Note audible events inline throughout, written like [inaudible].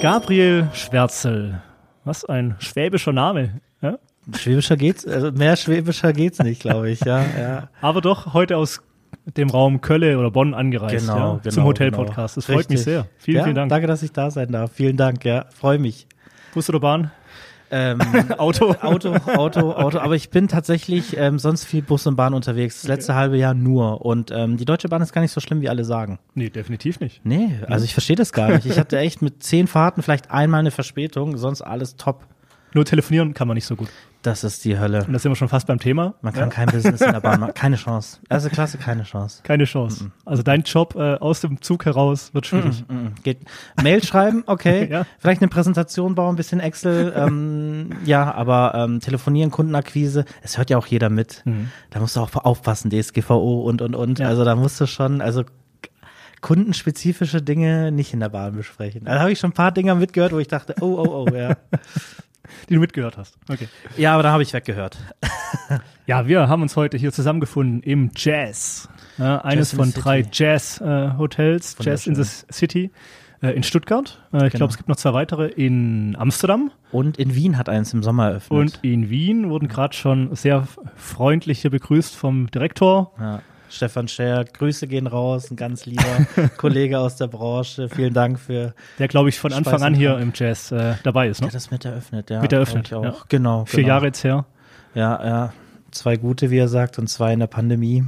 Gabriel Schwärzel. Was ein schwäbischer Name. Ja? Schwäbischer geht's, also mehr schwäbischer geht's nicht, glaube ich, ja, ja. Aber doch heute aus dem Raum Kölle oder Bonn angereist Genau, ja, genau, zum Hotel-Podcast. Das freut mich Richtig. sehr. Vielen, ja, vielen Dank. Danke, dass ich da sein darf. Vielen Dank, ja, freue mich. Bus oder Bahn? Ähm, [laughs] Auto? Auto, Auto, Auto. Aber ich bin tatsächlich ähm, sonst viel Bus und Bahn unterwegs. Das letzte halbe Jahr nur. Und ähm, die Deutsche Bahn ist gar nicht so schlimm, wie alle sagen. Nee, definitiv nicht. Nee, also ich verstehe das gar nicht. Ich hatte echt mit zehn Fahrten vielleicht einmal eine Verspätung, sonst alles top. Nur telefonieren kann man nicht so gut. Das ist die Hölle. Und da sind wir schon fast beim Thema. Man kann ja? kein Business in der Bahn machen. Keine Chance. Erste Klasse, keine Chance. Keine Chance. Also dein Job äh, aus dem Zug heraus wird schwierig. Mm, mm, Geht. Mail schreiben, okay. [laughs] Ja. Vielleicht eine Präsentation bauen, ein bisschen Excel. Ähm, ja, aber ähm, telefonieren, Kundenakquise, es hört ja auch jeder mit. Da musst du auch aufpassen, DSGVO und, und, und. Ja. Also da musst du schon, also kundenspezifische Dinge nicht in der Bahn besprechen. Da habe ich schon ein paar Dinger mitgehört, wo ich dachte, oh, oh, oh, ja. [laughs] Die du mitgehört hast. Okay. Ja, aber da habe ich weggehört. Ja, wir haben uns heute hier zusammengefunden im Jazz. Ja, eines Jazz von drei. Jazz-Hotels, Jazz in the City äh, in Stuttgart. Äh, ich Genau. glaube, es gibt noch zwei weitere in Amsterdam Und in Wien hat eins im Sommer eröffnet. und in Wien wurden gerade schon sehr freundlich hier begrüßt vom Direktor. Ja. Stefan Scher, Grüße gehen raus, ein ganz lieber [laughs] Kollege aus der Branche. Vielen Dank für Der, glaube ich, von Anfang an und hier im Jazz äh, dabei ist. Der Ne? hat das mit eröffnet, ja. Mit eröffnet, auch. ja. Genau. Vier genau. Jahre jetzt her. Ja, ja. Zwei gute, wie er sagt, und zwei in der Pandemie.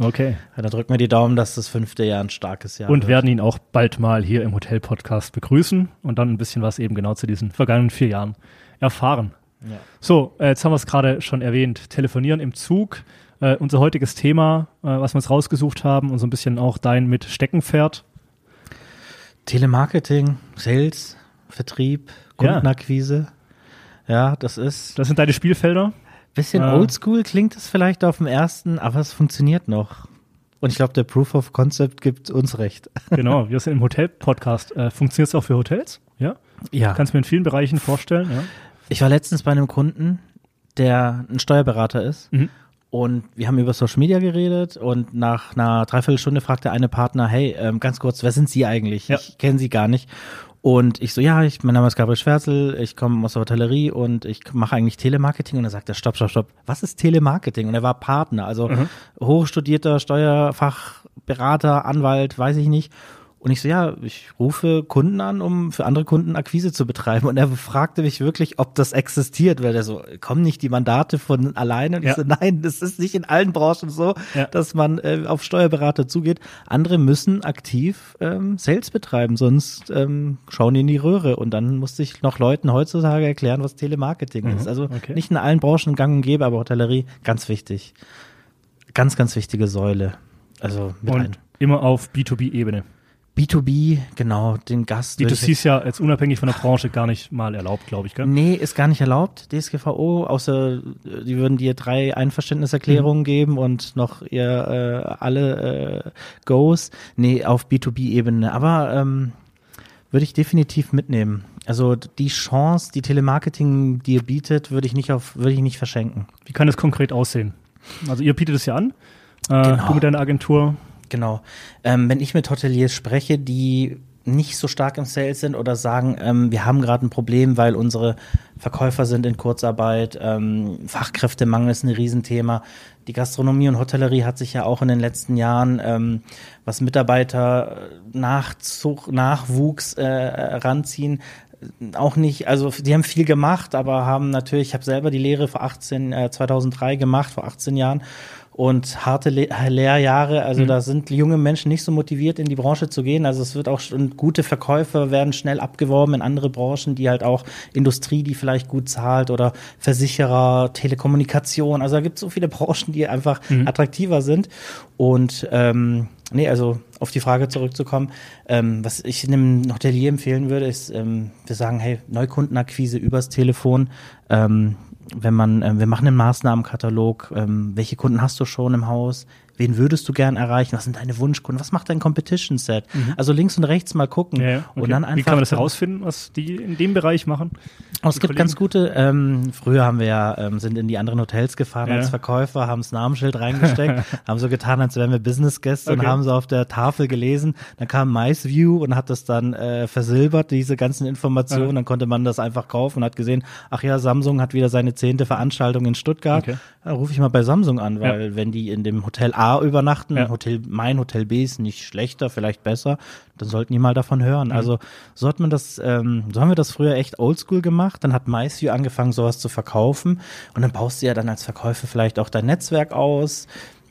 Okay. Ja, da drücken wir die Daumen, dass das fünfte Jahr ein starkes Jahr Und wird. werden ihn auch bald mal hier im Hotel-Podcast begrüßen und dann ein bisschen was eben genau zu diesen vergangenen vier Jahren erfahren. Ja. So, äh, jetzt haben wir es gerade schon erwähnt. Telefonieren im Zug. Äh, unser heutiges Thema, äh, was wir uns rausgesucht haben und so ein bisschen auch dein mit Steckenpferd. Telemarketing, Sales, Vertrieb, Ja. Kundenakquise. Ja, das ist Das sind deine Spielfelder. bisschen Äh. oldschool, klingt es vielleicht auf dem ersten, aber es funktioniert noch. Und ich glaube, der Proof of Concept gibt uns recht. [laughs] Genau, wir sind im Hotel-Podcast. Äh, Funktioniert es auch für Hotels? Ja. Ja. Kannst du mir in vielen Bereichen vorstellen. Ja. Ich war letztens bei einem Kunden, der ein Steuerberater ist. Mhm. Und wir haben über Social Media geredet und nach einer Dreiviertelstunde fragt der eine Partner, hey, ähm, ganz kurz, wer sind Sie eigentlich? Ja. Ich kenne Sie gar nicht. Und ich so, ja, ich, mein Name ist Gabriel Schwärzel, ich komme aus der Hotellerie und ich mache eigentlich Telemarketing. Und er sagt er, stopp, stopp, stopp, was ist Telemarketing? Und er war Partner, also hochstudierter Steuerfachberater, Anwalt, weiß ich nicht. Und ich so, ja, ich rufe Kunden an, um für andere Kunden Akquise zu betreiben. Und er fragte mich wirklich, ob das existiert, weil er so, kommen nicht die Mandate von alleine? Und Ja. ich so, nein, das ist nicht in allen Branchen so, Ja. dass man äh, auf Steuerberater zugeht. Andere müssen aktiv ähm, Sales betreiben, sonst ähm, schauen die in die Röhre. Und dann musste ich noch Leuten heutzutage erklären, was Telemarketing ist. Also Mhm. okay. nicht in allen Branchen gang und gäbe, aber Hotellerie, ganz wichtig. Ganz, ganz wichtige Säule. Also mit ein. Und immer auf B2B-Ebene. B2B, genau, den Gast. würde ich B2C ist ja jetzt unabhängig von der Branche gar nicht mal erlaubt, glaube ich. Gell? Nee, ist gar nicht erlaubt, DSGVO, außer äh, die würden dir drei Einverständniserklärungen Mhm. geben und noch ihr äh, alle äh, Goes. Nee, auf B2B-Ebene. Aber ähm, würde ich definitiv mitnehmen. Also die Chance, die Telemarketing dir bietet, würde ich nicht auf, würde ich nicht verschenken. Wie kann das konkret aussehen? Also ihr bietet es ja an. Äh, Genau. Du mit deiner Agentur. Genau. Ähm, wenn ich mit Hoteliers spreche, die nicht so stark im Sales sind oder sagen, ähm, wir haben gerade ein Problem, weil unsere Verkäufer sind in Kurzarbeit, ähm, Fachkräftemangel ist ein Riesenthema. Die Gastronomie und Hotellerie hat sich ja auch in den letzten Jahren, ähm, was Mitarbeiter Nachzug, Nachwuchs äh, ranziehen, auch nicht, also die haben viel gemacht, aber haben natürlich, ich habe selber die Lehre vor 18, äh, 2003 gemacht, vor 18 Jahren und harte Le Lehrjahre, also da sind junge Menschen nicht so motiviert in die Branche zu gehen, also es wird auch schon gute Verkäufer werden schnell abgeworben in andere Branchen, die halt auch Industrie, die vielleicht gut zahlt oder Versicherer, Telekommunikation, also da gibt es so viele Branchen, die einfach attraktiver sind. Und ähm, Nee, also auf die Frage zurückzukommen, ähm, was ich einem Hotelier empfehlen würde, ist, ähm, wir sagen, hey, Neukundenakquise übers Telefon. Ähm, wenn man, ähm, wir machen einen Maßnahmenkatalog, ähm, welche Kunden hast du schon im Haus, wen würdest du gern erreichen, was sind deine Wunschkunden, was macht dein Competition Set? Mhm. Also links und rechts mal gucken ja, okay. und dann einfach. Wie kann man das herausfinden, was die in dem Bereich machen? Oh, es gibt Kollegen? ganz gute, ähm, früher haben wir ja, ähm, sind in die anderen Hotels gefahren ja. als Verkäufer, haben das Namensschild reingesteckt, [laughs] haben so getan, als wären wir Business Guests okay. und haben so auf der Tafel gelesen. Dann kam MySview und hat das dann äh, versilbert, diese ganzen Informationen. Ja. Dann konnte man das einfach kaufen und hat gesehen, ach ja, Samsung hat wieder seine zehnte Veranstaltung in Stuttgart. Okay. Dann rufe ich mal bei Samsung an, weil ja. wenn die in dem Hotel A übernachten, ja. Hotel, mein Hotel B ist nicht schlechter, vielleicht besser, dann sollten die mal davon hören. Mhm. Also so hat man das, ähm, so haben wir das früher echt oldschool gemacht. Dann hat MySview angefangen, sowas zu verkaufen und dann baust du ja dann als Verkäufer vielleicht auch dein Netzwerk aus,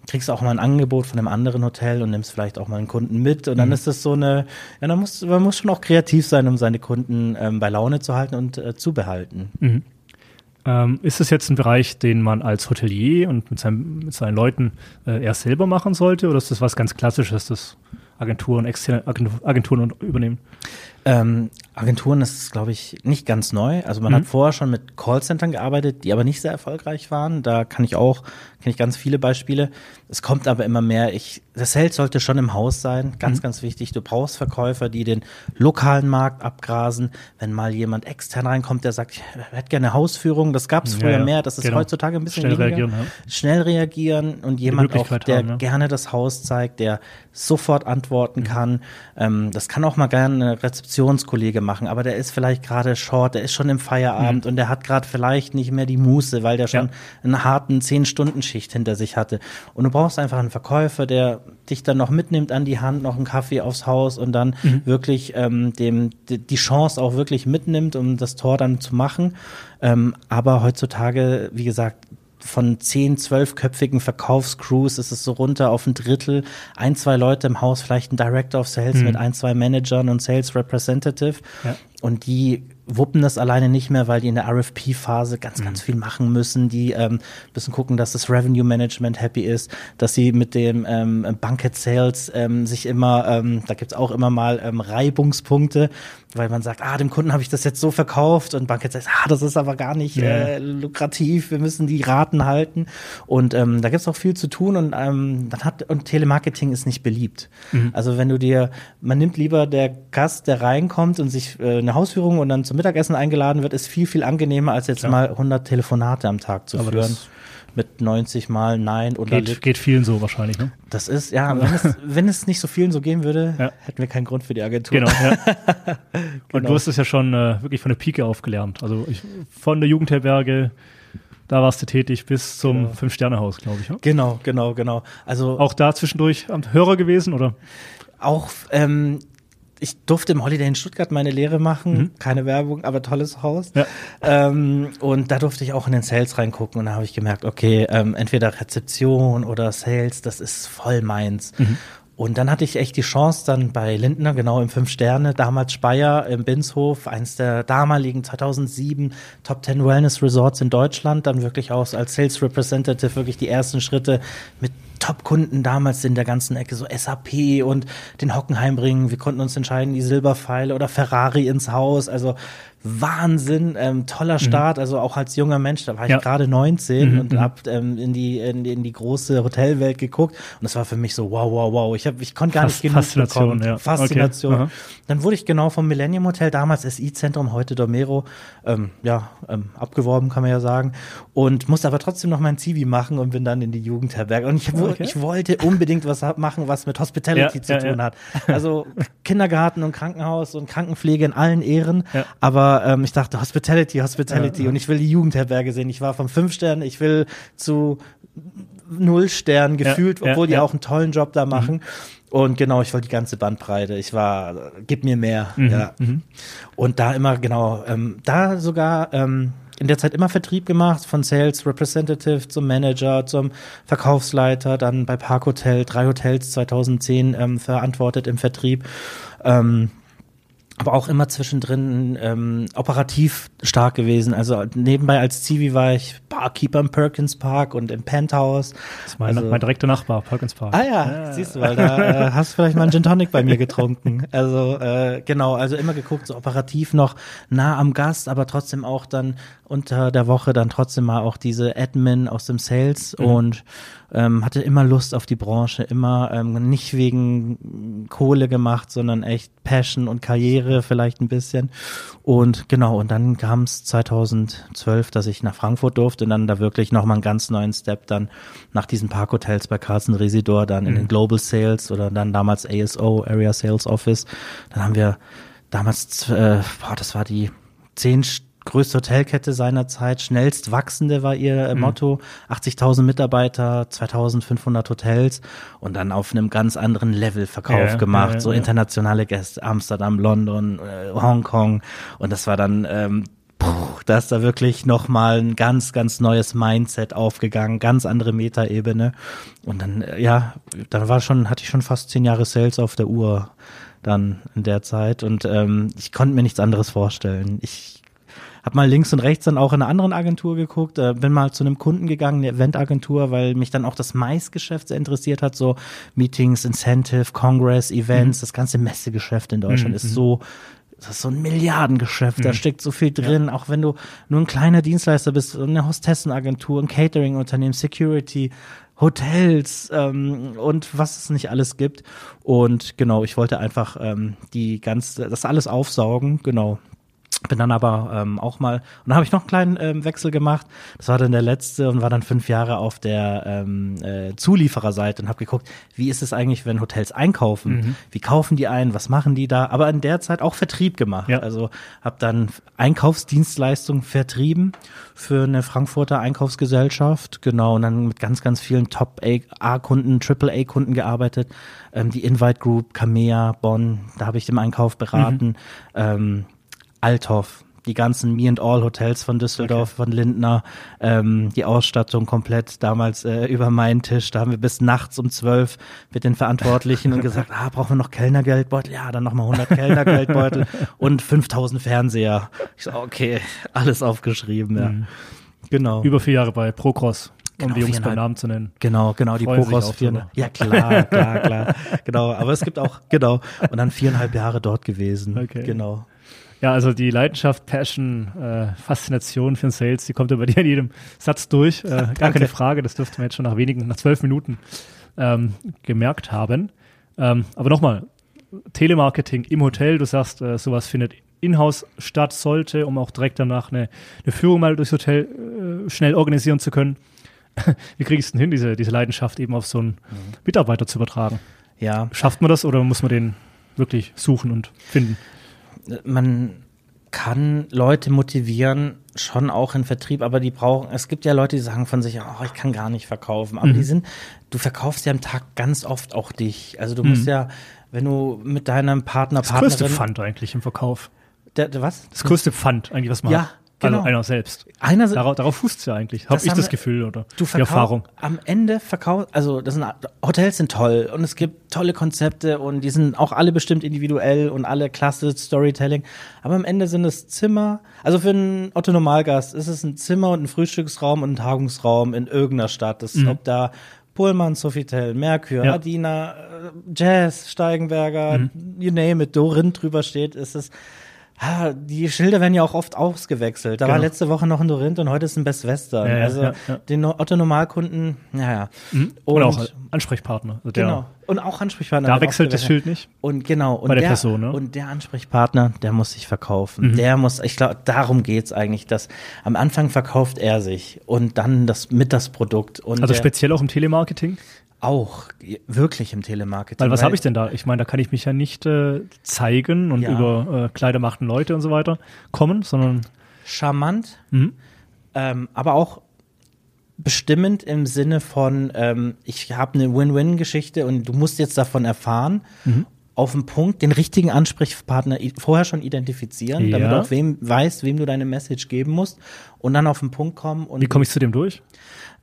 kriegst auch mal ein Angebot von einem anderen Hotel und nimmst vielleicht auch mal einen Kunden mit und dann mhm. ist das so eine, ja, dann muss, man muss schon auch kreativ sein, um seine Kunden ähm, bei Laune zu halten und äh, zu behalten. Mhm. Ähm, ist es jetzt ein Bereich, den man als Hotelier und mit, seinem, mit seinen Leuten äh, erst selber machen sollte oder ist das was ganz Klassisches, das Agenturen, externe Agenturen übernehmen? Ähm, Agenturen ist, glaube ich, nicht ganz neu. Also man mhm. hat vorher schon mit Callcentern gearbeitet, die aber nicht sehr erfolgreich waren. Da kann ich auch, kenne ich ganz viele Beispiele. Es kommt aber immer mehr. Ich, das Sales sollte schon im Haus sein. Ganz, mhm. ganz wichtig. Du brauchst Verkäufer, die den lokalen Markt abgrasen. Wenn mal jemand extern reinkommt, der sagt, ich hätte gerne Hausführung. Das gab es früher ja, ja. mehr. Das ist genau. heutzutage ein bisschen Schnell weniger. reagieren. Ja. Schnell reagieren und jemand auch, der haben, gerne das Haus zeigt, der sofort antworten mhm. kann. Ähm, das kann auch mal gerne eine Rezeptionskollege machen, aber der ist vielleicht gerade short, der ist schon im Feierabend mhm. und der hat gerade vielleicht nicht mehr die Muße, weil der schon ja. einen harten zehn Stunden Schicht hinter sich hatte. Und du brauchst einfach einen Verkäufer, der dich dann noch mitnimmt an die Hand, noch einen Kaffee aufs Haus und dann mhm. wirklich ähm, dem die Chance auch wirklich mitnimmt, um das Tor dann zu machen. Ähm, aber heutzutage, wie gesagt, von zehn, zwölfköpfigen Verkaufscrews ist es so runter auf ein Drittel. Ein, zwei Leute im Haus, vielleicht ein Director of Sales mhm. mit ein, zwei Managern und Sales Representative. Ja. Und die wuppen das alleine nicht mehr, weil die in der RFP-Phase ganz, mhm. ganz viel machen müssen. Die ähm, müssen gucken, dass das Revenue Management happy ist, dass sie mit dem ähm, Banket Sales ähm, sich immer, ähm, da gibt's auch immer mal ähm, Reibungspunkte, weil man sagt, ah, dem Kunden habe ich das jetzt so verkauft und Banket sagt, ah, das ist aber gar nicht äh, lukrativ, wir müssen die Raten halten. Und ähm, da gibt's auch viel zu tun und ähm, dann hat und Telemarketing ist nicht beliebt. Mhm. Also wenn du dir, man nimmt lieber der Gast, der reinkommt und sich äh, eine Hausführung und dann zum Mittagessen eingeladen wird, ist viel, viel angenehmer, als jetzt ja. mal 100 Telefonate am Tag zu aber führen mit 90 Mal Nein oder geht, geht vielen so wahrscheinlich, ne? Das ist, ja, wenn es, [laughs] wenn es nicht so vielen so gehen würde, ja. hätten wir keinen Grund für die Agentur. Genau, ja. genau. [laughs] Und du hast es ja schon äh, wirklich von der Pike auf gelernt. Also ich, von der Jugendherberge, da warst du tätig bis zum genau. Fünf-Sterne-Haus, glaube ich. Ja? Genau, genau, genau. Also auch da zwischendurch am Hörer gewesen, oder? Auch ähm, ich durfte im Holiday in Stuttgart meine Lehre machen, mhm. keine Werbung, aber tolles Haus. Ja. Ähm, und da durfte ich auch in den Sales reingucken und da habe ich gemerkt, okay, ähm, entweder Rezeption oder Sales, das ist voll meins. Mhm. Und dann hatte ich echt die Chance, dann bei Lindner, genau im Fünf Sterne, damals Speyer im Binshof, eins der damaligen 2007 Top 10 Wellness Resorts in Deutschland, dann wirklich auch als Sales Representative wirklich die ersten Schritte mit Top-Kunden damals in der ganzen Ecke, so SAP und den Hockenheimring. Wir konnten uns entscheiden, die Silberpfeile oder Ferrari ins Haus. Also Wahnsinn, ähm, toller mhm. Start, mhm. also auch als junger Mensch, da war ich ja. gerade 19 mhm. und mhm. hab ähm, in die in, in die große Hotelwelt geguckt und das war für mich so wow wow wow, ich hab, ich konnte gar Fast, nicht genug Faszination, bekommen. ja. Faszination. Okay. Dann wurde ich genau vom Millennium Hotel damals SI Zentrum, heute Domero, ähm, ja, ähm, abgeworben kann man ja sagen und musste aber trotzdem noch mein Zivi machen und bin dann in die Jugendherberge und ich, okay. ich wollte unbedingt was machen, was mit Hospitality ja, zu tun hat. Also Kindergarten und Krankenhaus und Krankenpflege in allen Ehren, aber ähm, ich dachte Hospitality, Hospitality ja, und ich will die Jugendherberge sehen. Ich war von fünf Sternen, ich will zu null Sternen gefühlt, ja, obwohl die auch einen tollen Job da machen. Mhm. Und genau, ich wollte die ganze Bandbreite. Ich war, gib mir mehr. Mhm. Ja. Mhm. Und da immer, genau, ähm, da sogar ähm, in der Zeit immer Vertrieb gemacht, von Sales Representative zum Manager, zum Verkaufsleiter, dann bei Park Hotel, drei Hotels 2010 ähm, verantwortet im Vertrieb. Ähm, aber auch immer zwischendrin ähm, operativ stark gewesen. Also nebenbei als Zivi war ich Barkeeper im Perkins Park und im Penthouse. Das ist mein, Also- mein direkter Nachbar, Perkins Park. Ah ja, siehst du, weil da äh, hast du vielleicht mal einen Gin Tonic bei mir getrunken. Also äh, genau, also immer geguckt, so operativ noch nah am Gast, aber trotzdem auch dann unter der Woche dann trotzdem mal auch diese Admin aus dem Sales und ähm, hatte immer Lust auf die Branche, immer ähm, nicht wegen Kohle gemacht, sondern echt Passion und Karriere vielleicht ein bisschen. Und genau, und dann kam es 2012, dass ich nach Frankfurt durfte und dann da wirklich nochmal einen ganz neuen Step dann nach diesen Parkhotels bei Carlsen Residor dann in den Global Sales oder dann damals ASO, Area Sales Office. Dann haben wir damals, äh, boah, das war die zehn st- größte Hotelkette seiner Zeit, schnellst wachsende war ihr äh, Motto, 80.000 Mitarbeiter, 2.500 Hotels und dann auf einem ganz anderen Level Verkauf Ja, gemacht, ja, so internationale Gäste, Amsterdam, London, äh, Hongkong. Und das war dann ähm, puh, da ist da wirklich nochmal ein ganz, ganz neues Mindset aufgegangen, ganz andere Metaebene. Und dann, äh, ja, dann war schon, hatte ich schon fast zehn Jahre Sales auf der Uhr dann in der Zeit. Und ähm, ich konnte mir nichts anderes vorstellen. Ich hab mal links und rechts dann auch in einer anderen Agentur geguckt, äh, bin mal zu einem Kunden gegangen, eine Eventagentur, weil mich dann auch das Maisgeschäft sehr interessiert hat, so Meetings, Incentive, Congress, Events, das ganze Messegeschäft in Deutschland ist so das ist so ein Milliardengeschäft, da steckt so viel drin, auch wenn du nur ein kleiner Dienstleister bist, eine Hostessenagentur, ein Catering-Unternehmen, Security, Hotels ähm, und was es nicht alles gibt. Und genau, ich wollte einfach ähm, die ganze, das alles aufsaugen, genau. Bin dann aber ähm, auch mal, und dann habe ich noch einen kleinen ähm, Wechsel gemacht. Das war dann der letzte und war dann fünf Jahre auf der ähm, äh, Zuliefererseite und habe geguckt, wie ist es eigentlich, wenn Hotels einkaufen? Wie kaufen die ein? Was machen die da? Aber in der Zeit auch Vertrieb gemacht. Ja. Also habe dann Einkaufsdienstleistungen vertrieben für eine Frankfurter Einkaufsgesellschaft. Genau, und dann mit ganz, ganz vielen Top-A-Kunden, Triple-A-Kunden gearbeitet. Ähm, die Invite Group, Kamea, Bonn, da habe ich im Einkauf beraten. Ähm, Althoff, die ganzen Me and All Hotels von Düsseldorf, von Lindner, ähm, die Ausstattung komplett damals äh, über meinen Tisch. Da haben wir bis nachts um zwölf mit den Verantwortlichen und gesagt, [laughs] ah, brauchen wir noch Kellnergeldbeutel? Ja, dann nochmal 100 Kellnergeldbeutel [laughs] und 5000 Fernseher. Ich so, okay, alles aufgeschrieben, ja. Genau. Über vier Jahre bei Procross, um Genau, die Jungs beim viereinhalb. Namen zu nennen. Genau, genau, die Freuen sich Progros auch vier. drüber. Ja, klar, klar, klar. [laughs] Genau, aber es gibt auch, genau. Und dann viereinhalb Jahre dort gewesen. Okay. Genau. Ja, also die Leidenschaft, Passion, äh, Faszination für den Sales, die kommt ja bei [laughs] dir in jedem Satz durch. Äh, gar Danke. keine Frage, das dürfte man jetzt schon nach wenigen, nach zwölf Minuten ähm, gemerkt haben. Ähm, aber nochmal, Telemarketing im Hotel, du sagst, äh, sowas findet in-house statt, sollte, um auch direkt danach eine, eine Führung mal durchs Hotel äh, schnell organisieren zu können. [laughs] Wie kriegst du denn hin, diese, diese Leidenschaft eben auf so einen Mitarbeiter zu übertragen? Ja, Schafft man das oder muss man den wirklich suchen und finden? Man kann Leute motivieren, schon auch in Vertrieb, aber die brauchen, es gibt ja Leute, die sagen von sich, oh, ich kann gar nicht verkaufen, aber die sind, du verkaufst ja am Tag ganz oft auch dich. Also du musst ja, wenn du mit deinem Partner, Das größte Partnerin, Pfand eigentlich im Verkauf. der, der, was? Das größte Pfand eigentlich, was man Ja, hat. Genau. Also einer selbst. Einer, Darauf, darauf fußt es ja eigentlich. Habe ich das Gefühl oder Du die Erfahrung. am Ende verkaufst, also das sind, Hotels sind toll und es gibt tolle Konzepte und die sind auch alle bestimmt individuell und alle klasse Storytelling. Aber am Ende sind es Zimmer, also für einen Otto Normalgast ist es ein Zimmer und ein Frühstücksraum und ein Tagungsraum in irgendeiner Stadt. Das, Ob da Pullman, Sofitel, Merkur, Mhm. Ja. Adina, äh, Jazz, Steigenberger, Mhm. you name it, Dorin drüber steht, ist es Ah, die Schilder werden ja auch oft ausgewechselt. Da war Genau. letzte Woche noch ein Dorinth und heute ist ein Best Western. Ja, ja, also ja, ja. den Otto Normalkunden, naja. Oder auch Ansprechpartner. Also genau. Und auch Ansprechpartner. Da wechselt das. Schild nicht. Und genau. Und Bei der der, Person, ne? Und der Ansprechpartner, der muss sich verkaufen. Mhm. Der muss, ich glaube, darum geht's eigentlich, dass am Anfang verkauft er sich und dann das mit das Produkt. Und Also der speziell auch im Telemarketing. Auch wirklich im Telemarketing. Weil was habe ich denn da? Ich meine, da kann ich mich ja nicht äh, zeigen und Ja. über äh, Kleider machten Leute und so weiter kommen, sondern Charmant, Mhm. ähm, aber auch bestimmend im Sinne von, ähm, ich habe eine Win-Win-Geschichte und du musst jetzt davon erfahren, Mhm. auf den Punkt den richtigen Ansprechpartner vorher schon identifizieren, damit Ja. du auch wem weißt, wem du deine Message geben musst und dann auf den Punkt kommen und wie komme ich zu dem durch?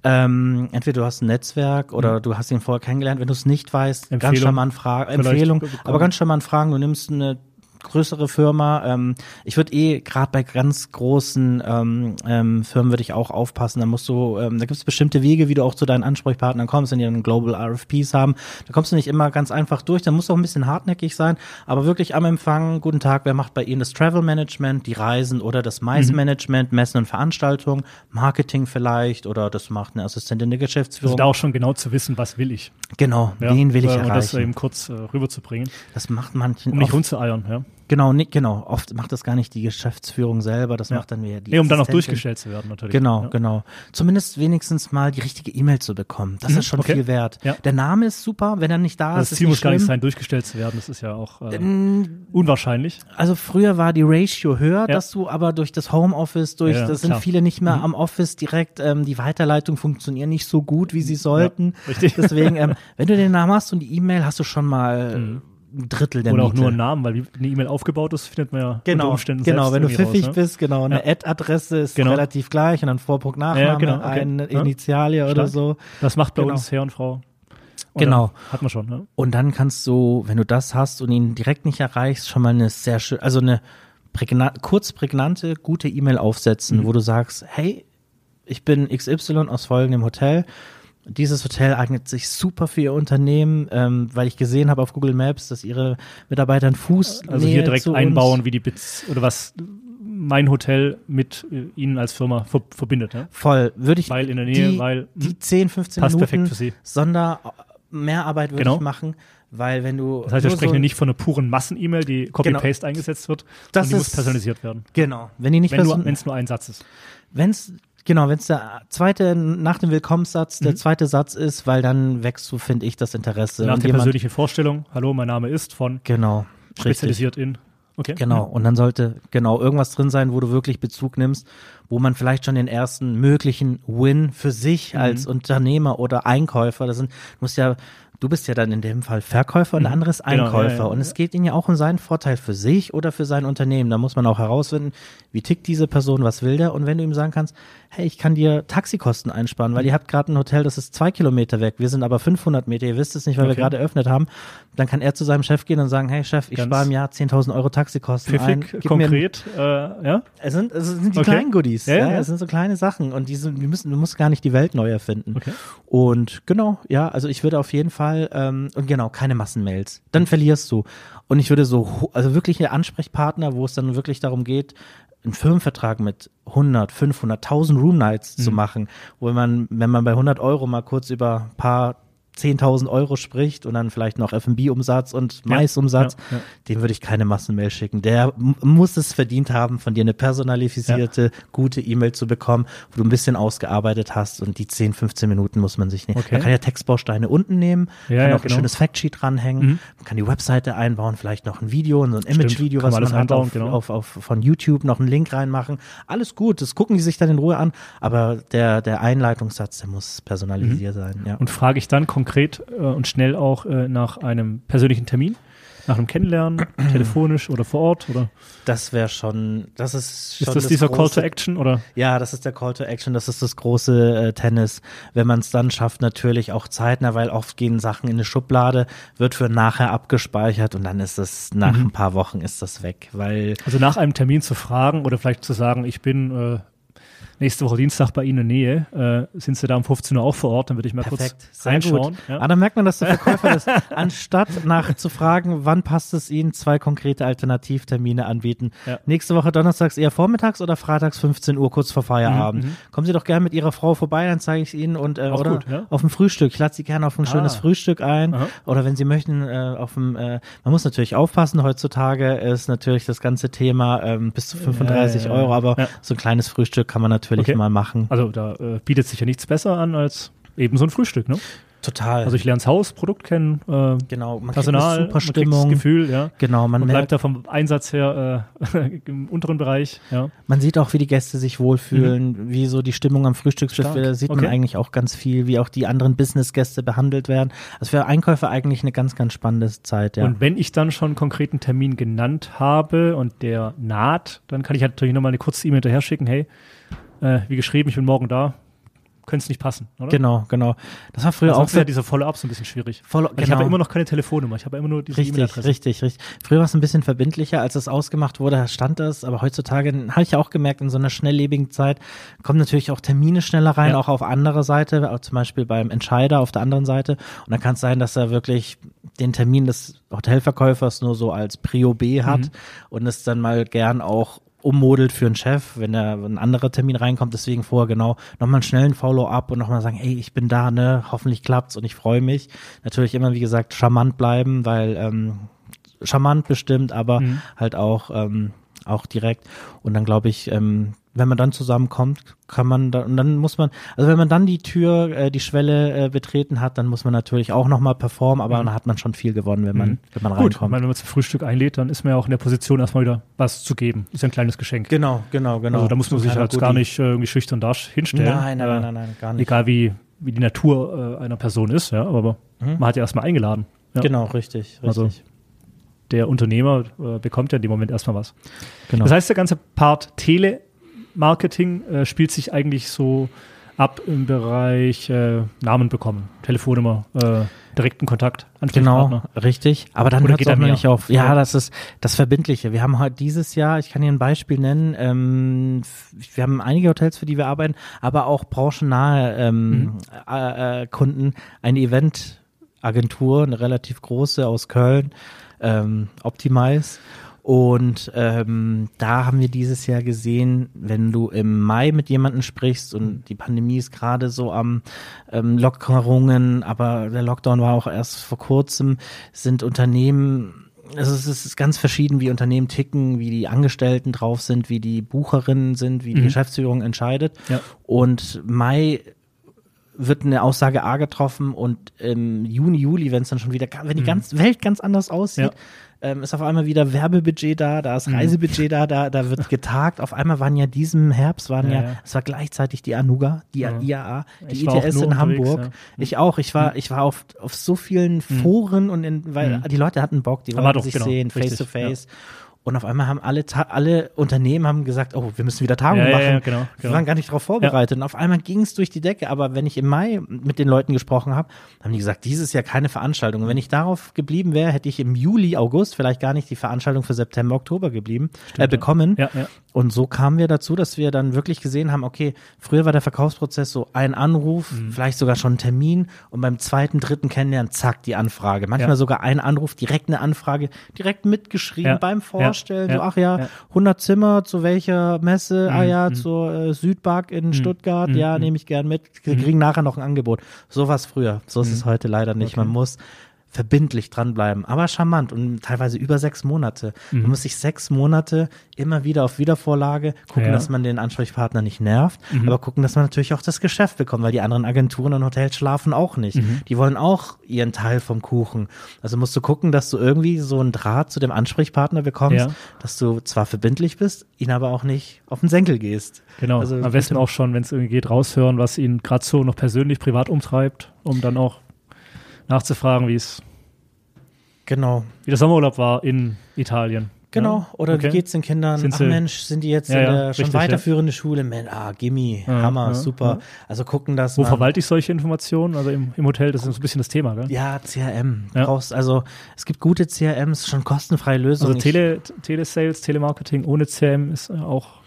Ähm, entweder du hast ein Netzwerk oder du hast ihn vorher kennengelernt. Wenn du es nicht weißt, ganz Mhm. Empfehlung charmant fragen, Empfehlung, aber ganz charmant fragen. Du nimmst eine größere Firma. Ähm, ich würde eh gerade bei ganz großen ähm, ähm, Firmen würde ich auch aufpassen. Da musst du, ähm, da gibt es bestimmte Wege, wie du auch zu deinen Ansprechpartnern kommst, wenn die dann Global RFPs haben. Da kommst du nicht immer ganz einfach durch. Da musst du auch ein bisschen hartnäckig sein. Aber wirklich am Empfang, guten Tag, wer macht bei Ihnen das Travel Management, die Reisen oder das Mais Management, Messen und Veranstaltungen, Marketing vielleicht oder das macht eine Assistentin der Also Geschäftsführung. da auch schon genau zu wissen, was will ich. genau, Ja? wen will ich Äh, Und das erreichen? eben kurz äh, rüberzubringen, Das macht manchen um nicht rumzueiern. Ja? Genau, nicht, genau. Oft macht das gar nicht die Geschäftsführung selber, das Ja. macht dann wieder die Nee, um dann auch durchgestellt zu werden natürlich. Genau, ja. genau. Zumindest wenigstens mal die richtige E-Mail zu bekommen. Das Mhm, ist schon okay. viel wert. Ja. Der Name ist super, wenn er nicht da Also ist. das Ziel muss gar nicht schlimm. sein, durchgestellt zu werden. Das ist ja auch äh, Ähm, unwahrscheinlich. Also früher war die Ratio höher, dass du aber durch das Homeoffice, durch, das sind klar. Mhm. viele nicht mehr am Office direkt, ähm, die Weiterleitung funktioniert nicht so gut, wie sie sollten. richtig. Deswegen, ähm, [laughs] wenn du den Namen hast und die E-Mail, hast du schon mal ein Drittel der. Oder auch Miete. nur einen Namen, weil wie eine E-Mail aufgebaut ist, findet man ja unter Genau, Umständen genau, wenn du pfiffig raus, ne? bist, genau, eine Ja. Ad-Adresse ist Genau. relativ gleich und dann Vorpunkt, Nachname, Ja, genau, okay. eine Ja. Initialie oder Stark. so. Das macht bei Genau. uns Herr und Frau. Oder Genau. Hat man schon, ne? Und dann kannst du, wenn du das hast und ihn direkt nicht erreichst, schon mal eine sehr schön, also eine prägna kurz prägnante, gute E-Mail aufsetzen, Mhm. wo du sagst, hey, ich bin XY aus folgendem Hotel. Dieses Hotel eignet sich super für ihr Unternehmen, ähm, weil ich gesehen habe auf Google Maps, dass ihre Mitarbeiter einen Fuß Also hier direkt einbauen, wie die Bits oder was mein Hotel mit äh, Ihnen als Firma ver verbindet. Ne? Voll, würde ich Weil in der Nähe, die, weil die hm, 10, 15 passt Minuten perfekt für Sie. Sonder Mehrarbeit würde Genau. ich machen, weil wenn du Das heißt, wir sprechen so, ja nicht von einer puren Massen-E-Mail, die Copy-Paste eingesetzt wird, Das sondern die muss ist- personalisiert werden. genau, wenn die nicht Wenn es nur ein Satz ist. Wenn's, genau, wenn es der zweite, nach dem Willkommenssatz, Mhm. der zweite Satz ist, weil dann wächst du, finde ich, das Interesse. Nach Und der jemand- persönlichen Vorstellung, hallo, mein Name ist von Genau. Richtig. spezialisiert in. Okay. Genau. Und dann sollte genau irgendwas drin sein, wo du wirklich Bezug nimmst, wo man vielleicht schon den ersten möglichen Win für sich Mhm. als Unternehmer oder Einkäufer, das sind, du musst ja, du bist ja dann in dem Fall Verkäufer und der andere ist Genau, Einkäufer. ja, ja. Und es geht ihnen ja auch um seinen Vorteil für sich oder für sein Unternehmen. Da muss man auch herausfinden, wie tickt diese Person, was will der? Und wenn du ihm sagen kannst, hey, ich kann dir Taxikosten einsparen, Mhm. weil ihr habt gerade ein Hotel, das ist zwei Kilometer weg, wir sind aber 500 Meter, ihr wisst es nicht, weil wir Okay. gerade eröffnet haben, dann kann er zu seinem Chef gehen und sagen, hey Chef, ich Ganz spare im Jahr 10.000 Euro Taxikosten ein. Pfiffig, Gib ein- konkret, äh, ja. es sind, es sind die Okay. kleinen Goodies. Ja, ja. Es sind so kleine Sachen und diese, wir müssen, du musst gar nicht die Welt neu erfinden. Okay. Und genau, ja, also ich würde auf jeden Fall, ähm, und genau, keine Massenmails. Dann verlierst du. Und ich würde so, also wirklich ein Ansprechpartner, wo es dann wirklich darum geht, einen Firmenvertrag mit 100, 500, 1000 Room Nights Mhm. zu machen, wo man, wenn man bei 100 Euro mal kurz über ein paar 10.000 Euro spricht und dann vielleicht noch F&B-Umsatz und Mais-Umsatz, ja, ja. dem würde ich keine Massenmail schicken. Der muss es verdient haben, von dir eine personalisierte, gute E-Mail zu bekommen, wo du ein bisschen ausgearbeitet hast und die 10, 15 Minuten muss man sich nehmen. Okay. Man kann ja Textbausteine unten nehmen, kann ja, auch ein genau. schönes Factsheet dranhängen, Mhm. man kann die Webseite einbauen, vielleicht noch ein Video, so ein Image-Video, was man hat auf, genau. auf, auf, von YouTube noch einen Link reinmachen. Alles gut, das gucken die sich dann in Ruhe an, aber der, der Einleitungssatz, der muss personalisiert sein. Ja. Mhm. Und frage ich dann konkret äh, und schnell auch äh, nach einem persönlichen Termin, nach einem Kennenlernen, [clears throat] telefonisch oder vor Ort oder Das wäre schon, das ist schon ist das dieser Call große- to Action oder Ja, das ist der Call to Action, das ist das große äh, Tennis. Wenn man es dann schafft, natürlich auch zeitnah, weil oft gehen Sachen in eine Schublade, wird für nachher abgespeichert und dann ist es nach Mhm. ein paar Wochen ist das weg, weil also nach einem Termin zu fragen oder vielleicht zu sagen, ich bin äh, nächste Woche Dienstag bei Ihnen in der Nähe, äh, sind Sie da um 15 Uhr auch vor Ort, dann würde ich mal perfekt, kurz reinschauen. gut. Ja. Ah, da merkt man, dass der Verkäufer ist. [laughs] Anstatt nach zu fragen, wann passt es Ihnen, zwei konkrete Alternativtermine anbieten. Ja. Nächste Woche donnerstags eher vormittags oder freitags 15 Uhr kurz vor Feierabend. Mhm, Kommen Sie doch gerne mit Ihrer Frau vorbei, dann zeige ich Ihnen und äh, oder gut, ja. auf ein Frühstück. Ich lade Sie gerne auf ein schönes Ah. Frühstück ein. Aha. Oder wenn Sie möchten, äh, auf dem, äh, man muss natürlich aufpassen, heutzutage ist natürlich das ganze Thema ähm, bis zu 35 Ja, ja, ja. Euro, aber so ein kleines Frühstück kann man natürlich Okay. mal machen. Also da äh, bietet sich ja nichts besser an als eben so ein Frühstück. Ne? Total. Also ich lerne das Haus, Produkt kennen, äh, genau, man Personal, kriegt super man kriegt das Stimmung. Gefühl, ja. Genau, man Man merkt, bleibt da vom Einsatz her äh, [laughs] im unteren Bereich. Ja. Man sieht auch, wie die Gäste sich wohlfühlen, wie so die Stimmung am Frühstückstisch, Mhm. Stark. da sieht man Okay. eigentlich auch ganz viel, wie auch die anderen Businessgäste behandelt werden. Also für Einkäufer eigentlich eine ganz, ganz spannende Zeit, ja. Und wenn ich dann schon einen konkreten Termin genannt habe und der naht, dann kann ich halt natürlich nochmal eine kurze E-Mail hinterher schicken, hey, äh, wie geschrieben, ich bin morgen da, könnte es nicht passen, oder? Genau, genau. Das war früher Also auch wäre dieser Follow-up so ein bisschen schwierig. Follow- Weil Ich habe genau. ja immer noch keine Telefonnummer, ich habe ja immer nur diese Richtig, E-Mail-Adresse. richtig, richtig. Früher war es ein bisschen verbindlicher, als es ausgemacht wurde, stand das, aber heutzutage habe ich ja auch gemerkt, in so einer schnelllebigen Zeit kommen natürlich auch Termine schneller rein, Ja. auch auf andere Seite, auch zum Beispiel beim Entscheider auf der anderen Seite. Und dann kann es sein, dass er wirklich den Termin des Hotelverkäufers nur so als Prio B hat Mhm. und es dann mal gern auch ummodelt für einen Chef, wenn da ein anderer Termin reinkommt. Deswegen vorher genau nochmal einen schnellen Follow-up und nochmal sagen, ey, ich bin da, ne, hoffentlich klappt's und ich freue mich. Natürlich immer, wie gesagt, charmant bleiben, weil ähm, charmant bestimmt, aber Mhm. halt auch ähm, auch direkt. Und dann glaube ich, ähm, wenn man dann zusammenkommt, kann man da, und dann muss man, also wenn man dann die Tür, äh, die Schwelle äh, betreten hat, dann muss man natürlich auch nochmal performen, aber dann hat man schon viel gewonnen, wenn man, Mhm. wenn man Gut, ich reinkommt. meine, wenn man zum Frühstück einlädt, dann ist man ja auch in der Position, erstmal wieder was zu geben. Ist ja ein kleines Geschenk. Genau, genau, genau. Also da muss man sich halt gar nicht äh, irgendwie schüchtern da hinstellen. Nein, nein, nein, nein, nein, gar nicht. Egal wie, wie die Natur äh, einer Person ist, ja, aber man hat ja erstmal eingeladen. Ja. Genau, richtig, richtig. Also, Der Unternehmer äh, bekommt ja in dem Moment erstmal was. genau. Das heißt, der ganze Part Telemarketing äh, spielt sich eigentlich so ab im Bereich äh, Namen bekommen, Telefonnummer, äh, direkten Kontakt, Genau, richtig. Aber dann hört geht es auch noch nicht auf. Ja, Ja. das ist das Verbindliche. Wir haben heute dieses Jahr, ich kann hier ein Beispiel nennen, ähm, wir haben einige Hotels, für die wir arbeiten, aber auch branchennahe ähm, Mhm. äh, äh, Kunden. Eine Eventagentur, eine relativ große aus Köln, ähm, Optimize. Und ähm, da haben wir dieses Jahr gesehen, wenn du im Mai mit jemandem sprichst und die Pandemie ist gerade so am ähm, Lockerungen, aber der Lockdown war auch erst vor kurzem, sind Unternehmen also es ist ganz verschieden, wie Unternehmen ticken, wie die Angestellten drauf sind, wie die Bucherinnen sind, wie die Mhm. Geschäftsführung entscheidet. Ja. Und Mai wird eine Aussage A getroffen und im Juni, Juli, wenn es dann schon wieder, wenn die ganze Welt ganz anders aussieht, Ja. Ähm, ist auf einmal wieder Werbebudget da, da ist Mhm. Reisebudget da, da, da wird [laughs] getagt. Auf einmal waren ja diesem Herbst, waren ja, Ja, ja. es war gleichzeitig die Anuga, die Ja. IAA, die ITS in Hamburg. Mhm. Ich auch, ich war, ich war auf, auf so vielen Foren und in, weil Mhm. die Leute hatten Bock, die Aber wollten doch, sich genau, sehen, face richtig, to face. Und auf einmal haben alle, Ta alle Unternehmen haben gesagt, oh, wir müssen wieder Tagung Ja, ja, machen. ja, genau, Wir genau. waren gar nicht darauf vorbereitet. Und auf einmal ging es durch die Decke. Aber wenn ich im Mai mit den Leuten gesprochen habe, haben die gesagt, dieses Jahr keine Veranstaltung. Und wenn ich darauf geblieben wäre, hätte ich im Juli, August vielleicht gar nicht die Veranstaltung für September, Oktober geblieben, äh, bekommen. Ja, ja. Und so kamen wir dazu, dass wir dann wirklich gesehen haben, okay, früher war der Verkaufsprozess so ein Anruf, Mhm. vielleicht sogar schon ein Termin und beim zweiten, dritten Kennenlernen, zack, die Anfrage. Manchmal Ja. sogar ein Anruf, direkt eine Anfrage, direkt mitgeschrieben Ja. beim Vorstellen, Ja. so, ach ja, Ja. 100 Zimmer, zu welcher Messe? Ah Mhm. ja, Mhm. zur äh, Südpark in Stuttgart, Mhm. ja, Mhm. nehme ich gern mit, Wir kriegen nachher noch ein Angebot. So was früher, so ist es heute leider nicht. Mhm. Okay. Man muss verbindlich dranbleiben, aber charmant und teilweise über sechs Monate. Mhm. Man muss sich sechs Monate immer wieder auf Wiedervorlage gucken, Ja. dass man den Ansprechpartner nicht nervt, Mhm. aber gucken, dass man natürlich auch das Geschäft bekommt, weil die anderen Agenturen und Hotels schlafen auch nicht. Mhm. Die wollen auch ihren Teil vom Kuchen. Also musst du gucken, dass du irgendwie so einen Draht zu dem Ansprechpartner bekommst, Ja. dass du zwar verbindlich bist, ihn aber auch nicht auf den Senkel gehst. Genau. Also Am besten auch schon, wenn es irgendwie geht, raushören, was ihn gerade so noch persönlich privat umtreibt, um dann auch nachzufragen, wie es Genau. wie der Sommerurlaub war in Italien. Genau, Ja? oder Okay. wie geht's den Kindern? Sind Ach Mensch, sind die jetzt Ja, in ja, der schon richtig, ja. weiterführende Schule? Man, ah, Gimme, Ja, Hammer, ja, super. ja. Also gucken, dass Wo man, verwalte ich solche Informationen? Also im, im Hotel, das ist so ein bisschen das Thema, gell? Ja, CRM. Ja. Brauchst, also es gibt gute CRMs, schon kostenfreie Lösungen. Also Tele, Telesales, Telemarketing ohne CM ist auch,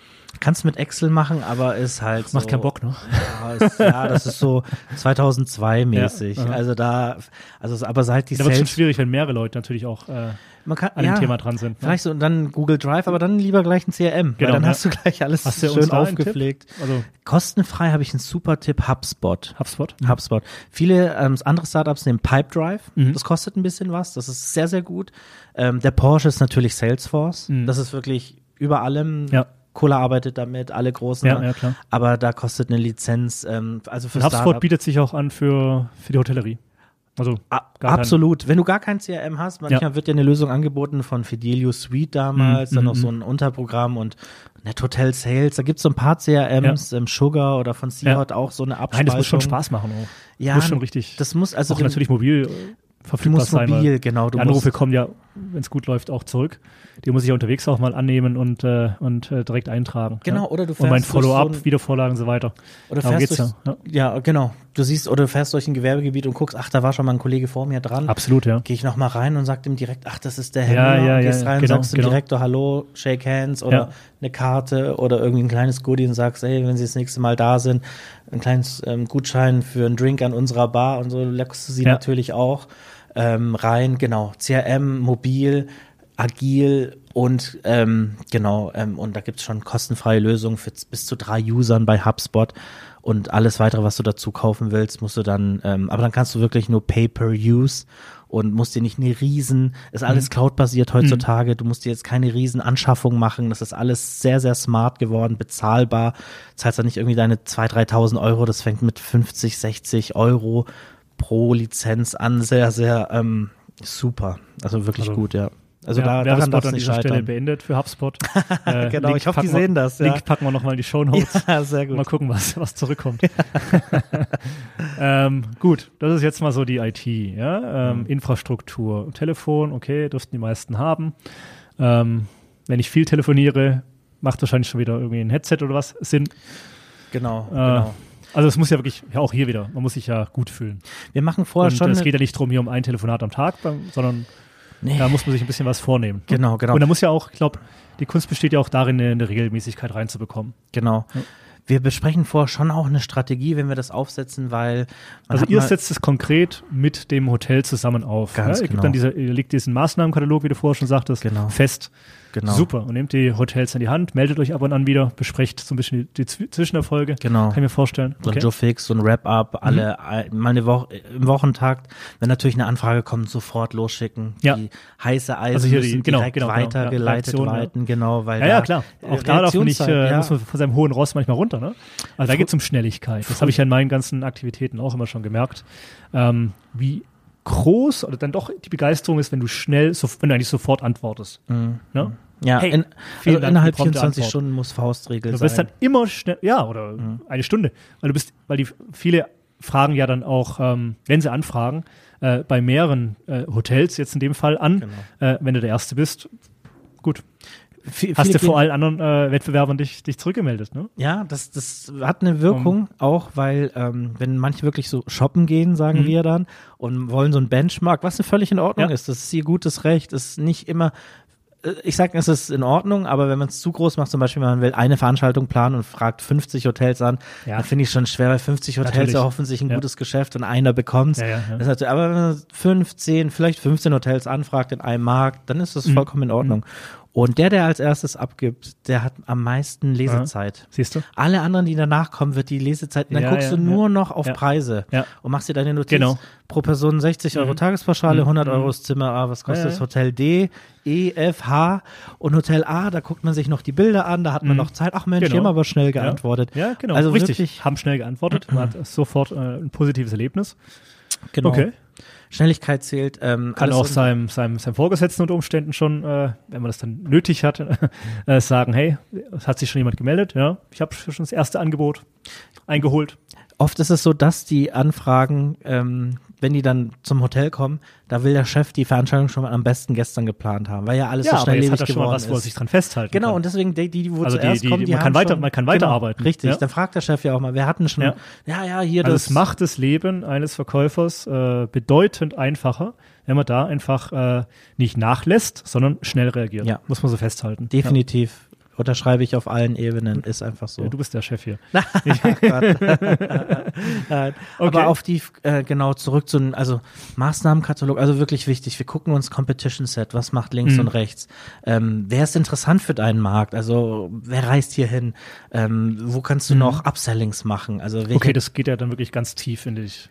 kannst mit Excel machen, aber ist halt macht so, keinen Bock, ne? Ja, ist, ja, das ist so 2002 mäßig. Ja, aha. also da, also aber seit die Da wird schon schwierig, wenn mehrere Leute natürlich auch äh, man kann, an ja, dem Thema dran sind. Ne? Vielleicht so und dann Google Drive, aber dann lieber gleich ein CRM, weil Genau, dann ja. hast du gleich alles Hast du schön aufgepflegt. Also Kostenfrei habe ich einen super Tipp, HubSpot. HubSpot. HubSpot. Viele ähm, andere Startups nehmen Pipedrive. Mhm. Das kostet ein bisschen was. Das ist sehr, sehr gut. Ähm, der Porsche ist natürlich Salesforce. Mhm. Das ist wirklich über allem. Ja. Cola arbeitet damit, alle großen. Ja, ja, klar. Aber da kostet eine Lizenz, ähm, also für HubSpot bietet sich auch an für, für die Hotellerie. Also Absolut. Wenn du gar kein CRM hast, manchmal wird dir eine Lösung angeboten von Fidelio Suite damals, Mhm, dann noch mhm, so ein Unterprogramm und Net Hotel Sales. Da gibt's so ein paar CRMs, ähm, Sugar oder von Seahot auch so eine Abspaltung. Nein, das muss schon Spaß machen. Auch. Ja, muss schon richtig. Das muss also auch natürlich mobil äh, Du verfügbar musst sein. mobil, genau. Du die Anrufe musst, kommen ja wenn es gut läuft, auch zurück. Die muss ich ja unterwegs auch mal annehmen und, äh, und äh, direkt eintragen. Genau, ja. oder du Und mein fährst durch Follow-up, so Wiedervorlagen und so weiter. Oder Darum fährst geht's durch, ja. ja. genau. Du siehst, oder du fährst durch ein Gewerbegebiet und guckst, ach, da war schon mal ein Kollege vor mir dran. Absolut, ja. Gehe ich noch mal rein und sag dem direkt, ach, das ist der Ja, Händler. ja, und gehst ja, rein genau, und sagst dem genau. Direktor Hallo, Shake Hands oder Ja. eine Karte oder irgendwie ein kleines Goodie und sagst, hey, wenn Sie das nächste Mal da sind, ein kleines ähm, Gutschein für einen Drink an unserer Bar und so leckst du sie Ja. natürlich auch ähm, rein. Genau, CRM, mobil, agil und ähm, genau, ähm, und da gibt's schon kostenfreie Lösungen für bis zu drei Usern bei HubSpot. Und alles weitere, was du dazu kaufen willst, musst du dann, ähm, aber dann kannst du wirklich nur Pay-per-Use und musst dir nicht eine riesen, ist alles Cloud-basiert heutzutage, du musst dir jetzt keine riesen Anschaffung machen, das ist alles sehr, sehr smart geworden, bezahlbar, zahlst dann nicht irgendwie deine 2.000, 3.000 Euro, das fängt mit 50, 60 Euro pro Lizenz an, sehr, sehr ähm, super, also wirklich Also, gut, ja. Also ja, da, daran darf es an nicht dieser Stelle scheitern. beendet für HubSpot. [laughs] Äh, Genau, Link ich hoffe, die wir- sehen das, ja. Link packen wir nochmal in die Show Notes. [laughs] Ja, sehr gut. Mal gucken, was, was zurückkommt. [laughs] ähm, gut, das ist jetzt mal so die IT, ja. Ähm, Mhm. Infrastruktur. Telefon, okay, dürften die meisten haben. Ähm, wenn ich viel telefoniere, macht wahrscheinlich schon wieder irgendwie ein Headset oder was Sinn. Genau, Äh, genau. Also es muss ja wirklich, ja auch hier wieder, man muss sich ja gut fühlen. Wir machen vorher Und schon. äh, es geht ja nicht darum, hier um ein Telefonat am Tag, sondern nee, da muss man sich ein bisschen was vornehmen. genau, genau. Und da muss ja auch, ich glaube, die Kunst besteht ja auch darin, eine, Regelmäßigkeit reinzubekommen. Genau. Ja. Wir besprechen vorher schon auch eine Strategie, wenn wir das aufsetzen, weil Also ihr setzt es konkret mit dem Hotel zusammen auf. Ganz ja? Ihr, gibt genau. dann diese, ihr legt diesen Maßnahmenkatalog, wie du vorher schon sagtest, Genau. fest. Genau, Super. Und nehmt die Hotels in die Hand, meldet euch ab und an wieder, besprecht so ein bisschen die, die Zw- Zwischenerfolge. genau. Kann ich mir vorstellen. So ein Okay. Mhm. Joe Fix, so ein Wrap-up, alle ein- mal eine Woche im Wochentakt, wenn natürlich eine Anfrage kommt, sofort losschicken. Ja. Die heiße Eisen Also hier die- müssen genau, direkt genau, genau. Weitergeleitet Reaktion, ja. werden, genau, weil Ja, ja, klar. Auch da darf man nicht, äh, ja. muss man von seinem hohen Ross manchmal runter. Ne? Also da geht es um Schnelligkeit. Das habe ich ja in meinen ganzen Aktivitäten auch immer schon gemerkt. Ähm, wie groß oder dann doch die Begeisterung ist, wenn du schnell, so, wenn du eigentlich sofort antwortest. Mhm. Ne? Ja, Hey, in, also Dank, innerhalb die prompte 24 Antwort. Stunden muss Faustregel Du sein. bist dann immer schnell, ja, oder Mhm. eine Stunde. Weil du bist, weil die viele fragen ja dann auch, ähm, wenn sie anfragen, äh, bei mehreren äh, Hotels jetzt in dem Fall an, Genau. äh, wenn du der Erste bist. Gut, Vi- hast viele du vor allen anderen äh, Wettbewerbern dich, dich zurückgemeldet, ne? Ja, das, das hat eine Wirkung auch, weil ähm, wenn manche wirklich so shoppen gehen, sagen Mhm. wir dann, und wollen so ein Benchmark, was völlig in Ordnung Ja. ist, das ist ihr gutes Recht, ist nicht immer, äh, ich sage, es ist in Ordnung, aber wenn man es zu groß macht, zum Beispiel, man will eine Veranstaltung planen und fragt 50 Hotels an, Ja. dann finde ich schon schwer, weil 50 Hotels Natürlich. erhoffen sich ein Ja. gutes Geschäft und einer bekommt's. Ja, ja, ja. Natürlich, aber wenn man 15, vielleicht 15 Hotels anfragt in einem Markt, dann ist das Mhm. vollkommen in Ordnung. Und der, der als erstes abgibt, der hat am meisten Lesezeit. Siehst du? Alle anderen, die danach kommen, wird die Lesezeit, dann Ja, guckst ja, du nur ja. noch auf Ja. Preise Ja. und machst dir deine Notiz. Genau. Pro Person 60 Euro Mhm. Tagespauschale, Mhm. 100 Euro Mhm. das Zimmer A, was kostet Ja, das ja. Hotel D, E, F, H und Hotel A, da guckt man sich noch die Bilder an, da hat man Mhm. noch Zeit. Ach Mensch, die Genau. haben aber schnell Ja. geantwortet. Ja, genau. Also Richtig. wirklich- Haben schnell geantwortet. Man hat [clears throat] sofort äh, ein positives Erlebnis. Genau. Okay. Schnelligkeit zählt. Ähm, Kann auch in- seinem, seinem, seinem Vorgesetzten unter Umständen schon, äh, wenn man das dann nötig hat, [laughs] äh, sagen, hey, es hat sich schon jemand gemeldet, ja, ich habe schon das erste Angebot eingeholt. Oft ist es so, dass die Anfragen, ähm, wenn die dann zum Hotel kommen, da will der Chef die Veranstaltung schon mal am besten gestern geplant haben, weil ja alles so aber schnelllebig jetzt hat er schon mal geworden was, wo er ist. sich dran festhalten Genau, kann. und deswegen die, die, wo Also die- zuerst die- kommen, die- die man haben kann weiter- schon, man kann genau, weiterarbeiten, Richtig, ja. dann fragt der Chef ja auch mal, wir hatten schon, ja, Ja. ja, hier Also das. es macht das Leben eines Verkäufers äh, bedeutend einfacher, wenn man da einfach äh, nicht nachlässt, sondern schnell reagiert. Ja. Muss man so festhalten. Definitiv. Unterschreibe ich auf allen Ebenen, ist einfach so. Ja. Du bist der Chef hier. [laughs] [laughs] Okay. Aber auf die, äh, genau, zurück zu, also Maßnahmenkatalog, also wirklich wichtig. Wir gucken uns Competition Set, was macht links Mhm. und rechts. Ähm, wer ist interessant für deinen Markt? Also wer reist hier hin? Ähm, wo kannst du noch Upsellings machen? Also welche, Mhm. Okay, das geht ja dann wirklich ganz tief in dich.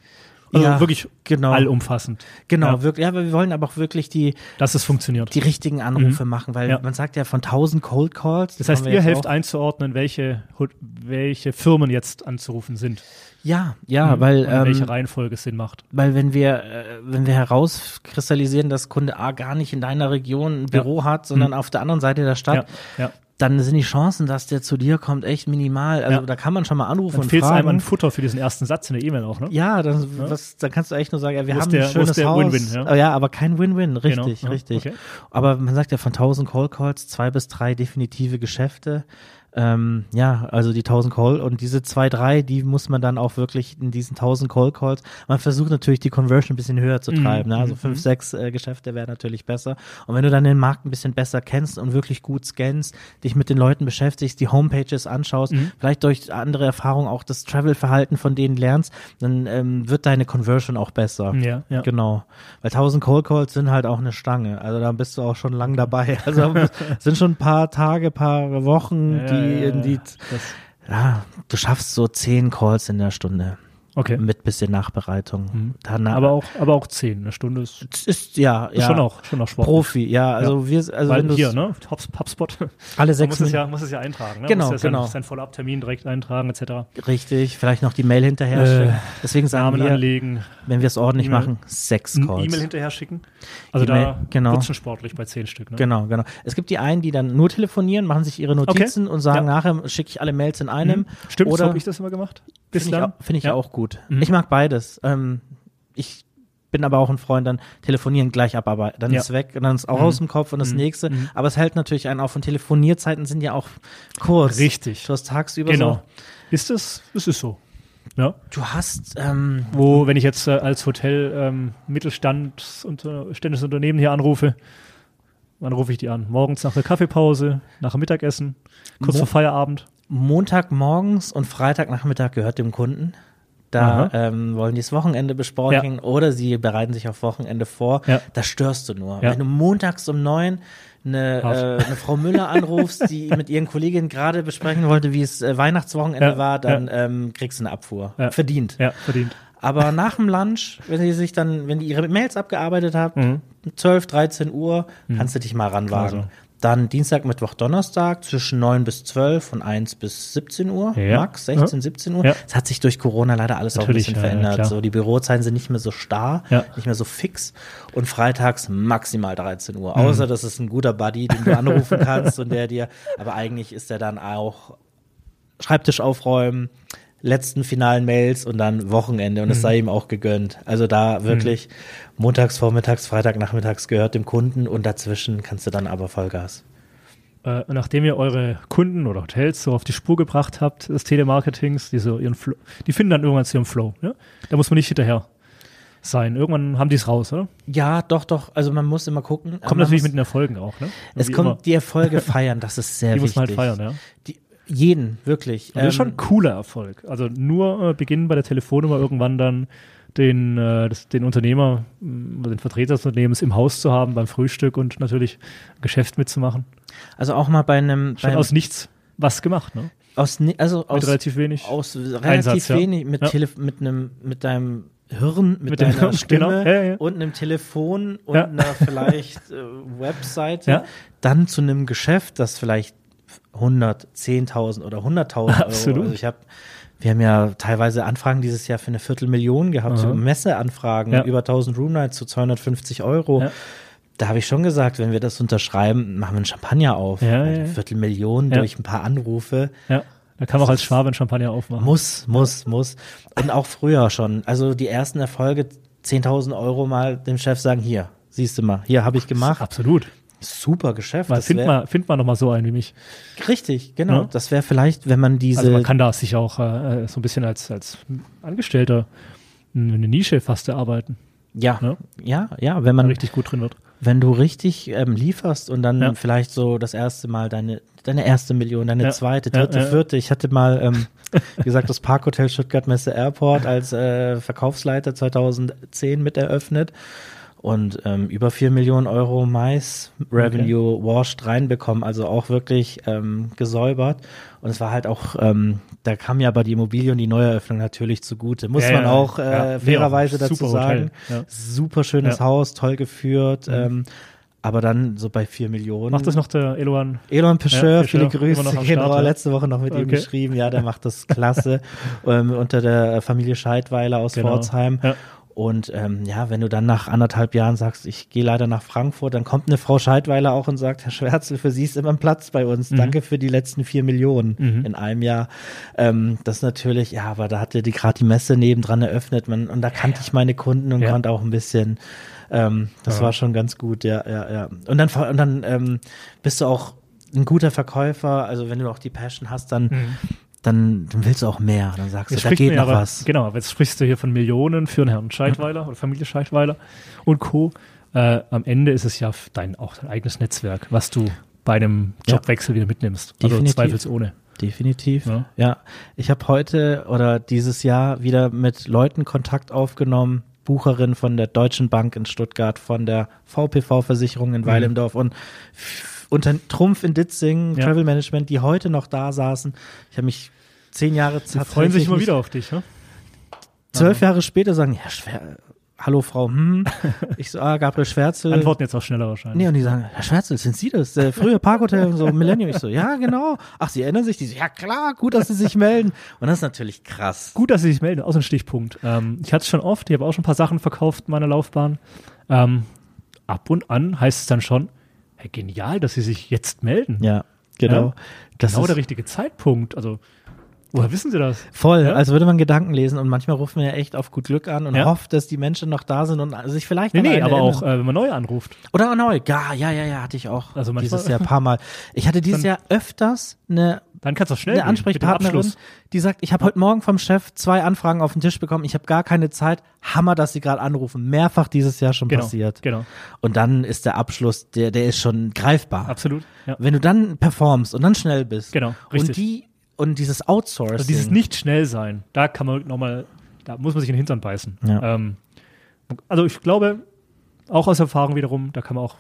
Also Ja, wirklich genau. allumfassend. Genau, Ja. wirklich, ja, aber wir wollen aber auch wirklich die, Dass es funktioniert. die richtigen Anrufe machen, weil Ja. man sagt ja von 1000 Cold Calls. das heißt, ihr helft auch- einzuordnen, welche, welche Firmen jetzt anzurufen sind. Ja, ja, Mhm. weil, Und welche ähm, Reihenfolge es Sinn macht. Weil wenn wir, äh, wenn wir herauskristallisieren, dass Kunde A gar nicht in deiner Region ein Büro hat, sondern auf der anderen Seite der Stadt, Ja, ja. Dann sind die Chancen, dass der zu dir kommt, echt minimal. Also Ja. da kann man schon mal anrufen Dann und fehlt fragen. einem ein Futter für diesen ersten Satz in der E-Mail auch, ne? Ja, dann, Was, dann kannst du echt nur sagen, ja, wir haben der- ein schönes der Haus. Win-Win, ja? ja? aber kein Win-Win, richtig, Genau, ja, richtig. okay. Aber man sagt ja von 1000 Call Calls zwei bis drei definitive Geschäfte. Ähm, ja, also die 1000 Call und diese zwei, drei, die muss man dann auch wirklich in diesen 1000 Call Calls. Man versucht natürlich die Conversion ein bisschen höher zu Mhm, treiben. Ne? Also mhm, fünf, sechs äh, Geschäfte wäre natürlich besser. Und wenn du dann den Markt ein bisschen besser kennst und wirklich gut scannst, dich mit den Leuten beschäftigst, die Homepages anschaust, Mhm. vielleicht durch andere Erfahrungen auch das Travel-Verhalten von denen lernst, dann ähm, wird deine Conversion auch besser. Ja, ja. Genau. Weil 1000 Cold Calls sind halt auch eine Stange. Also da bist du auch schon lang dabei. [laughs] Also sind schon ein paar Tage, paar Wochen, Ja, die ja, die, Das, ja, du schaffst so 10 Calls in der Stunde okay. mit bisschen Nachbereitung. Mhm. Danach, Aber auch, aber auch zehn. Eine Stunde ist, ist ja, ist ja schon auch, schon auch Sport. Profi. Ja, also wir, also Weil wenn hier, ne? Hubs- HubSpot. alle sechs muss es, ja, muss es ja eintragen. Ne? Genau, muss ja sein, genau. Sein Follow-up-Termin direkt eintragen, etc. richtig, vielleicht noch die Mail hinterher. Äh, schicken. Deswegen sagen Namen wir, anlegen, wenn wir es ordentlich E-Mail. machen, sechs Calls. E-Mail hinterher schicken. Also E-Mail, da genau. wird schon sportlich bei zehn Stück. Ne? Genau, genau. Es gibt die einen, die dann nur telefonieren, machen sich ihre Notizen und sagen, Ja. nachher schicke ich alle Mails in einem. Mhm. Stimmt, so Oder habe ich das immer gemacht. finde ich, Bislang. auch- finde ich Ja. auch gut. Mhm. Ich mag beides. Ähm, ich bin aber auch ein Freund, dann telefonieren gleich abarbeiten. Dann Ja. ist weg und dann ist auch Mhm. aus dem Kopf und das Mhm. nächste. Mhm. Aber es hält natürlich einen auf und Telefonierzeiten sind ja auch kurz. Richtig. Du hast tagsüber Genau. so. Ist das, das ist so. Ja. Du hast, ähm, Wo, wenn ich jetzt äh, als Hotel ähm, Mittelstand und äh, ständisches Unternehmen hier anrufe, wann rufe ich die an? Morgens nach der Kaffeepause, nach dem Mittagessen, kurz Mo- vor Feierabend. Montagmorgens und Freitagnachmittag gehört dem Kunden. Da ähm, wollen die das Wochenende besprechen oder sie bereiten sich auf Wochenende vor. Ja. Da störst du nur. Ja. Wenn du montags um neun eine, äh, eine Frau Müller anrufst, die [laughs] mit ihren Kolleginnen gerade besprechen wollte, wie es äh, Weihnachtswochenende Ja, war, dann ähm, kriegst du eine Abfuhr. Ja. Verdient. Ja, verdient. Aber nach dem Lunch, wenn die sich dann, wenn die ihre Mails abgearbeitet haben, 12, 13 Uhr, kannst du dich mal ranwagen. Also. Dann Dienstag, Mittwoch, Donnerstag zwischen 9 bis 12 von 1 bis 17 Uhr, Ja. max 16, 17 Uhr. Ja. Es hat sich durch Corona leider alles auch ein Natürlich, bisschen ja, ja, verändert. so, die Bürozeiten sind nicht mehr so starr, Ja. nicht mehr so fix. Und freitags maximal 13 Uhr. Mhm. Außer das ist ein guter Buddy, den du anrufen kannst und der dir, aber eigentlich ist er dann auch Schreibtisch aufräumen, letzten finalen Mails und dann Wochenende und es Mhm. sei ihm auch gegönnt. Also da wirklich montags, vormittags, Freitag, nachmittags gehört dem Kunden und dazwischen kannst du dann aber Vollgas. Äh, nachdem ihr eure Kunden oder Hotels so auf die Spur gebracht habt, des Telemarketings, die, so ihren Flow, die finden dann irgendwann zu ihrem Flow. Ja? Da muss man nicht hinterher sein. Irgendwann haben die es raus, oder? Ja, doch, doch. Also man muss immer gucken. Kommt man natürlich muss, mit den Erfolgen auch. Ne? Es kommt immer. die Erfolge feiern, das ist [laughs] sehr Die muss wichtig. man halt feiern, ja. Die, jeden, wirklich. Und das ist schon Ähm, ein cooler Erfolg. Also nur äh, beginnen bei der Telefonnummer irgendwann dann den, äh, das, den Unternehmer, mh, den Vertreter des Unternehmens im Haus zu haben beim Frühstück und natürlich Geschäft mitzumachen. also auch mal bei einem, Schon beim, aus nichts was gemacht, ne? aus, also Mit aus, relativ wenig. aus relativ Einsatz, ja. wenig mit Ja. Mit einem, mit deinem Hirn, mit, Mit deiner Hirn, Stimme genau. Ja, ja. und einem Telefon und Ja. einer vielleicht äh, Webseite, [laughs] Ja. dann zu einem Geschäft, das vielleicht 100, 10.000 oder 100.000 [laughs] Euro. Absolut. Also ich habe wir haben ja teilweise Anfragen dieses Jahr für eine Viertelmillion gehabt, so Messeanfragen, Ja. über 1000 Roomnights zu 250 Euro. Ja. Da habe ich schon gesagt, wenn wir das unterschreiben, machen wir einen Champagner auf. Ja, Eine. Viertelmillion durch ein paar Anrufe. Ja. Da kann man auch als Schwabe ein Champagner aufmachen. Muss, muss, muss. Und auch früher schon. Also die ersten Erfolge, 10.000 Euro mal dem Chef sagen, hier, siehst du mal, hier habe ich gemacht. Absolut. Super Geschäft. Das find wär- mal, find mal noch mal so einen wie mich. Richtig, genau. Ja. Das wäre vielleicht, wenn man diese, Also man kann da sich auch äh, so ein bisschen als, als Angestellter eine Nische fast erarbeiten, ja, ne? ja, ja, wenn man, richtig gut drin wird. wenn du richtig ähm, lieferst und dann Ja. vielleicht so das erste Mal deine, deine erste Million, deine Ja. zweite, Ja, dritte, ja. vierte. Ich hatte mal, ähm, [laughs] wie gesagt, das Parkhotel Stuttgart Messe Airport als äh, Verkaufsleiter 2010 mit eröffnet und ähm, über vier Millionen Euro Mais Revenue washed reinbekommen, also auch wirklich ähm, gesäubert. Und es war halt auch, ähm, da kam ja aber die Immobilie und die Neueröffnung natürlich zugute. Muss Ja, man ja, auch ja. äh, Nee, fairerweise dazu super sagen. Ja. Super schönes Ja. Haus, toll geführt. Mhm. Ähm, aber dann so bei vier Millionen. Macht das noch der Eloan? Elon Pecheur, Ja, viele Grüße. Genau, ja. letzte Woche noch mit ihm Okay. geschrieben. Ja, der macht das klasse. [laughs] ähm, unter der Familie Scheidweiler aus Genau. Pforzheim. Ja. Und ähm, ja, wenn du dann nach anderthalb Jahren sagst, ich gehe leider nach Frankfurt, dann kommt eine Frau Scheidweiler auch und sagt, Herr Schwärzel, für Sie ist immer ein Platz bei uns. Mhm. Danke für die letzten vier Millionen Mhm. in einem Jahr. Ähm, das natürlich, ja, aber da hatte die gerade die Messe nebendran eröffnet man, und da kannte ich meine Kunden und Ja. konnte auch ein bisschen, ähm, das Ja. war schon ganz gut, ja, ja, ja. Und dann, und dann ähm, bist du auch ein guter Verkäufer, also wenn du auch die Passion hast, dann, dann, dann willst du auch mehr. Dann sagst du, Jetzt da geht noch aber, was. Genau, aber jetzt sprichst du hier von Millionen für einen Herrn Scheidweiler oder Familie Scheidweiler und Co. Äh, am Ende ist es ja dein, auch dein eigenes Netzwerk, was du bei einem Ja. Jobwechsel wieder mitnimmst. Also Definitiv. zweifelsohne. Definitiv. Ja. Ja. Ich habe heute oder dieses Jahr wieder mit Leuten Kontakt aufgenommen. Bucherin von der Deutschen Bank in Stuttgart, von der VPV-Versicherung Mhm. in Weil im Dorf und unter Trumpf in Ditzing, Ja. Travel Management, die heute noch da saßen. Ich habe mich zehn Jahre Sie freuen sich immer wieder auf dich. Ne? Zwölf Jahre später sagen, ja, schwer. Hallo Frau, hm. [laughs] Ich so, ah, Gabriel Schwärzel. Antworten jetzt auch schneller wahrscheinlich. Nee, und die sagen, Herr Schwärzel, sind Sie das? Der frühe Parkhotel und so, Millennium. Ich so, ja, genau. Ach, Sie erinnern sich? Die so, ja klar, gut, dass Sie sich melden. Und das ist natürlich krass. Gut, dass Sie sich melden, auch so ein Stichpunkt. Ähm, ich hatte es schon oft, ich habe auch schon ein paar Sachen verkauft in meiner Laufbahn. Ähm, ab und an heißt es dann schon, hey, genial, dass Sie sich jetzt melden. Ja, genau. Ja, Das genau ist der richtige Zeitpunkt. Also, woher wissen Sie das? voll, Ja. als würde man Gedanken lesen und manchmal ruft man ja echt auf gut Glück an und Ja. hofft, dass die Menschen noch da sind und sich vielleicht Nee, nee, aber erinnern. auch, äh, wenn man neu anruft. Oder auch neu. Ja, ja, ja, ja, hatte ich auch Also dieses Jahr ein paar Mal. Ich hatte dieses Jahr öfters eine Dann kannst du schnell eine Ansprechpartnerin, die sagt, ich habe heute Morgen vom Chef zwei Anfragen auf den Tisch bekommen, ich habe gar keine Zeit. Hammer, dass Sie gerade anrufen. Mehrfach dieses Jahr schon Genau, passiert. genau. Und dann ist der Abschluss, der, der ist schon greifbar. Absolut. Ja. Wenn du dann performst und dann schnell bist. Genau, Und richtig. die und dieses Outsourcing. Also dieses nicht schnell sein, da kann man nochmal, da muss man sich in den Hintern beißen. Ja. Ähm, also ich glaube, auch aus Erfahrung wiederum, da kann man auch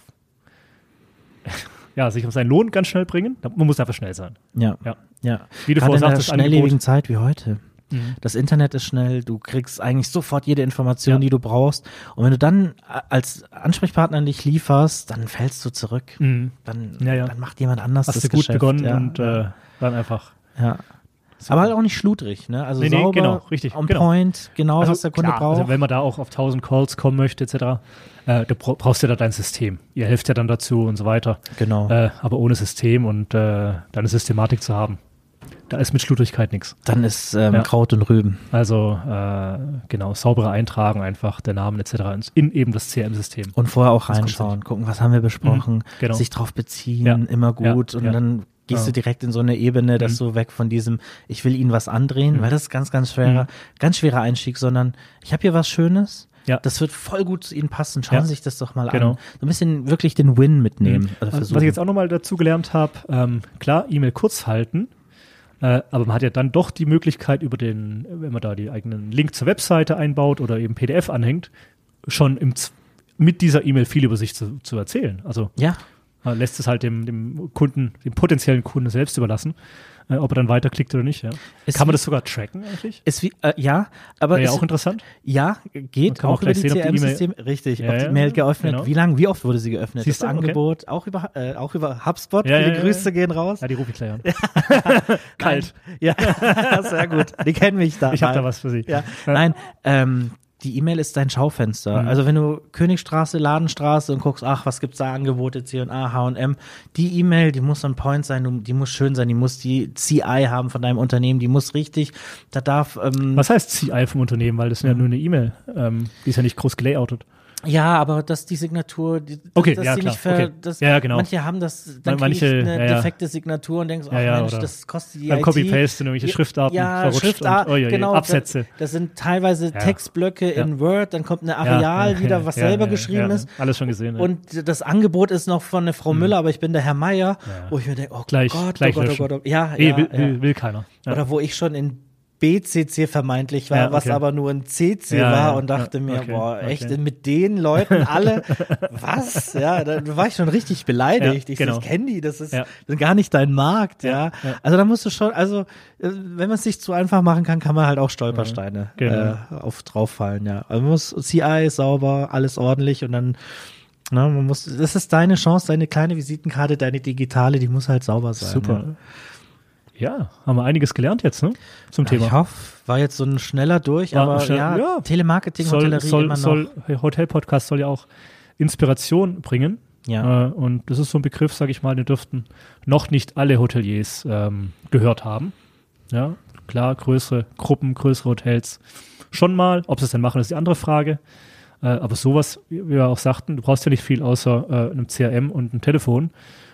[laughs] ja, sich auf seinen Lohn ganz schnell bringen. Man muss einfach schnell sein. Ja, Ja. ja. Wie du Gerade vorher in der sagtest, schnelllebigen Angebot. Zeit wie heute. Mhm. Das Internet ist schnell, du kriegst eigentlich sofort jede Information, Ja. die du brauchst. Und wenn du dann a- als Ansprechpartner dich lieferst, dann fällst du zurück. Mhm. Dann, Ja, ja. dann macht jemand anders Hast das du gut Geschäft. begonnen und äh, dann einfach. Ja. Aber halt auch nicht schludrig, ne? Also Nee, nee, sauber, genau, richtig, on genau. point, genau was der Kunde klar, braucht. Also wenn man da auch auf 1000 Calls kommen möchte, etc., äh, du bra- brauchst ja da dein System. Ihr helft ja dann dazu und so weiter. genau. Äh, aber ohne System und äh, deine Systematik zu haben, da ist mit Schludrigkeit nichts. dann ist ähm, Ja. Kraut und Rüben. Also äh, genau, saubere Eintragen einfach der Namen etc. in eben das CRM-System. Und vorher auch Das reinschauen, gucken, was haben wir besprochen, Mhm, genau. sich drauf beziehen, Ja. immer gut. Ja, und dann gehst Ja. du direkt in so eine Ebene, dass Mhm. du weg von diesem, ich will ihnen was andrehen, Mhm. weil das ist ganz, ganz schwerer, Mhm. ganz schwerer Einstieg, sondern ich habe hier was Schönes. Ja. Das wird voll gut zu Ihnen passen. Schauen Ja. Sie sich das doch mal Genau. an. So ein bisschen wirklich den Win mitnehmen. Mhm. Oder Was ich jetzt auch nochmal dazu gelernt habe, ähm, klar, E-Mail kurz halten, äh, aber man hat ja dann doch die Möglichkeit über den, wenn man da die eigenen Link zur Webseite einbaut oder eben PDF anhängt, schon im, mit dieser E-Mail viel über sich zu, zu erzählen. Also ja, man lässt es halt dem, dem Kunden, dem potenziellen Kunden selbst überlassen, äh, ob er dann weiterklickt oder nicht. Ja. Kann man das sogar tracken eigentlich? ist wie, äh, ja, aber Wäre ja auch interessant. ja, geht kann auch, auch über die die CRM-Systeme. Richtig, Ja, ob die Mail geöffnet, genau. wie lange, wie oft wurde sie geöffnet? Siehst das du? Okay. Angebot, auch über, äh, auch über HubSpot. Viele Grüße gehen raus. Ja, die rufe ich gleich an. [laughs] Kalt. Ja, [laughs] sehr gut. Die kennen mich da. Ich habe da was für Sie. Nein, ähm, die E-Mail ist dein Schaufenster. Mhm. Also wenn du Königstraße, Ladenstraße und guckst, ach, was gibt's da Angebote, C&A, H&M, die E-Mail, die muss on point sein, die muss schön sein, die muss die CI haben von deinem Unternehmen, die muss richtig, da darf, ähm, Was heißt CI vom Unternehmen? Weil das ist ja nur eine E-Mail. Ähm, die ist ja nicht groß gelayoutet. Ja, aber dass die Signatur, die, Okay, dass ja, klar, nicht ver, okay. das, Ja, ja, genau. manche haben das, dann manche, eine ja, defekte Signatur und denkst, ach Ja, Mensch, das kostet die Beim. Copy-Paste in irgendwelche Ja, Schriftarten ja, verrutscht Schriftart, und oi, oi, genau, Absätze. Das, das sind teilweise. Textblöcke in Word, dann kommt eine Areal wieder, was selber geschrieben ist. Alles schon gesehen. ja. Und das Angebot ist noch von der Frau Müller, aber ich bin der Herr Meier, wo ich mir denke, oh Gleich- Gott, gleich oh Gott, oh. Gott, oh Ja, nee, ja, will, ja. will, will keiner. Oder wo ich schon in BCC vermeintlich war, Ja, was okay. aber nur ein CC Ja, war und dachte ja, mir, okay, boah, echt, okay. mit den Leuten alle, [laughs] was? Ja, da war ich schon richtig beleidigt. Ich genau. so, ich kenne die, das ist ist gar nicht dein Markt, ja. Also da musst du schon, also äh, wenn man es sich zu einfach machen kann, kann man halt auch Stolpersteine Genau. äh, auf drauffallen, ja. Also man muss CI sauber, alles ordentlich und dann na, man muss, das ist deine Chance, deine kleine Visitenkarte, deine digitale, die muss halt sauber sein. Super. Ja. Ja, haben wir einiges gelernt jetzt, ne? Zum Thema. Ich hoffe, war jetzt so ein schneller durch, War aber schnell- ja, ja. Telemarketing, soll, Hotellerie soll, immer noch. soll, Hotel-Podcast soll ja auch Inspiration bringen. ja. Äh, und das ist so ein Begriff, sage ich mal, den dürften noch nicht alle Hoteliers ähm, gehört haben. Ja, klar, größere Gruppen, größere Hotels schon mal. Ob sie es denn machen, ist die andere Frage. Äh, aber sowas, wie wir auch sagten, du brauchst ja nicht viel außer äh, einem CRM und einem Telefon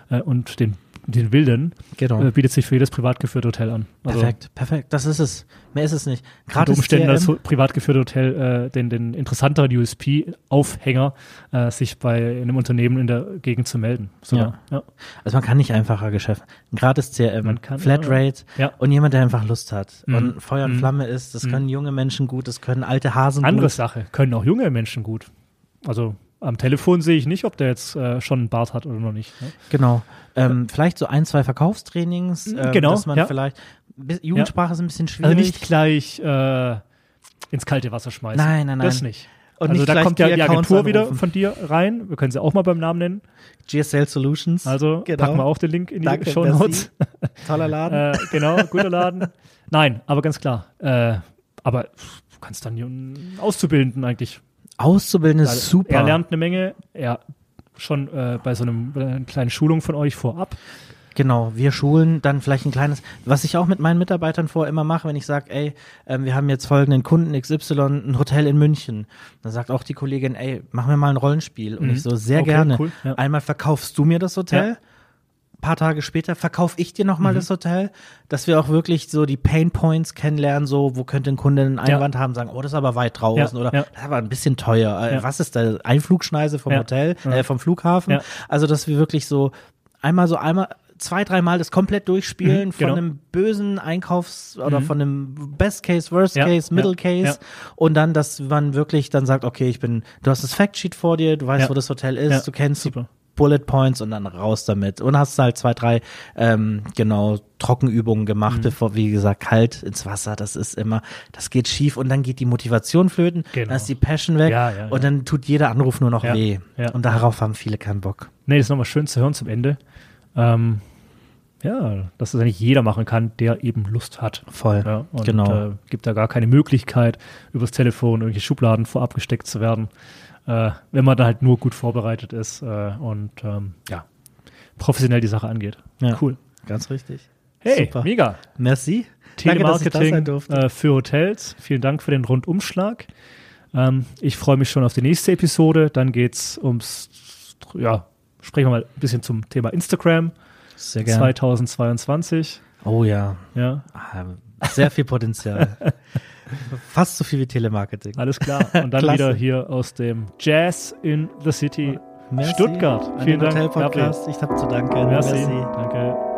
äh, und den, den Wilden, genau. äh, bietet sich für jedes privat geführte Hotel an. Also perfekt, perfekt. Das ist es. Mehr ist es nicht. unter Gratis Umständen das privat geführte Hotel äh, den, den interessanteren USP-Aufhänger, äh, sich bei einem Unternehmen in der Gegend zu melden. So, Ja. ja. Also man kann nicht einfacher Geschäft. Ein gratis CRM, Man kann, Flatrate Ja. und jemand, der einfach Lust hat Mhm. und Feuer und Mhm. Flamme ist. Das Mhm. können junge Menschen gut, das können alte Hasen Andere gut. Sache, können auch junge Menschen gut. Also am Telefon sehe ich nicht, ob der jetzt äh, schon einen Bart hat oder noch nicht. Ne? Genau. Ähm, vielleicht so ein, zwei Verkaufstrainings, ähm, Genau, dass man ja. vielleicht Jugendsprache ist ein bisschen schwierig. Also nicht gleich äh, ins kalte Wasser schmeißen. Nein, nein, nein. Das nicht. Und also nicht da kommt ja die die Agentur wieder von dir rein. Wir können sie auch mal beim Namen nennen. GSL Solutions. Also Genau. packen wir auch den Link in die Danke, Show Notes. [laughs] Toller Laden. äh, genau, guter Laden. Nein, aber ganz klar. Äh, aber du kannst dann einen Auszubildenden eigentlich. Auszubildende ist Also, super. Er lernt eine Menge. Er schon äh, bei so einem bei einer kleinen Schulung von euch vorab. Genau, wir schulen dann vielleicht ein kleines, was ich auch mit meinen Mitarbeitern vor immer mache, wenn ich sage, ey, ähm, wir haben jetzt folgenden Kunden XY, ein Hotel in München. Dann sagt auch die Kollegin, ey, machen wir mal ein Rollenspiel. Und Mhm. ich so, sehr Okay, gerne. cool, ja. Einmal verkaufst du mir das Hotel. Ja. Paar Tage später verkaufe ich dir nochmal Mhm. das Hotel, dass wir auch wirklich so die Pain Points kennenlernen, so wo könnte ein Kunde einen Ja. Einwand haben, sagen, oh, das ist aber weit draußen Ja, oder ja. das ist aber ein bisschen teuer. Äh, Ja. Was ist da? Einflugschneise vom Ja. Hotel, Ja. äh, vom Flughafen? Ja. Also, dass wir wirklich so einmal so einmal zwei, dreimal das komplett durchspielen Mhm, von genau. einem bösen Einkaufs- oder Mhm. von einem Best Case, Worst Ja, Case, Middle ja, Case ja. und dann, dass man wirklich dann sagt, okay, ich bin, du hast das Factsheet vor dir, du weißt, Ja. wo das Hotel ist, Ja, du kennst die super. Bullet Points und dann raus damit. Und hast halt zwei, drei, ähm, genau, Trockenübungen gemacht, Mhm. bevor, wie gesagt, kalt ins Wasser, das ist immer, das geht schief und dann geht die Motivation flöten, Genau. dann ist die Passion weg Ja, ja, und ja. dann tut jeder Anruf nur noch weh. Und darauf haben viele keinen Bock. Nee, das ist nochmal schön zu hören zum Ende. Ähm, ja, dass das eigentlich jeder machen kann, der eben Lust hat. Voll. Ja, und Genau. äh, gibt da gar keine Möglichkeit, übers Telefon irgendwelche Schubladen vorab gesteckt zu werden, äh, wenn man da halt nur gut vorbereitet ist äh, und ähm, ja, professionell die Sache angeht. Ja. Cool. Ganz richtig. Hey, Super. mega. Merci. Danke, dass ich da Telemarketing äh, für Hotels. Vielen Dank für den Rundumschlag. Ähm, ich freue mich schon auf die nächste Episode. Dann geht's ums, ja, sprechen wir mal ein bisschen zum Thema Instagram Sehr gerne. 2022. Oh ja. Ja, Ah, Sehr viel Potenzial. Fast so viel wie Telemarketing. alles klar. Und dann wieder hier aus dem Jazz in the City Merci Stuttgart. Vielen Dank. Hotel-Podcast. Ich habe zu danken. Merci. Danke.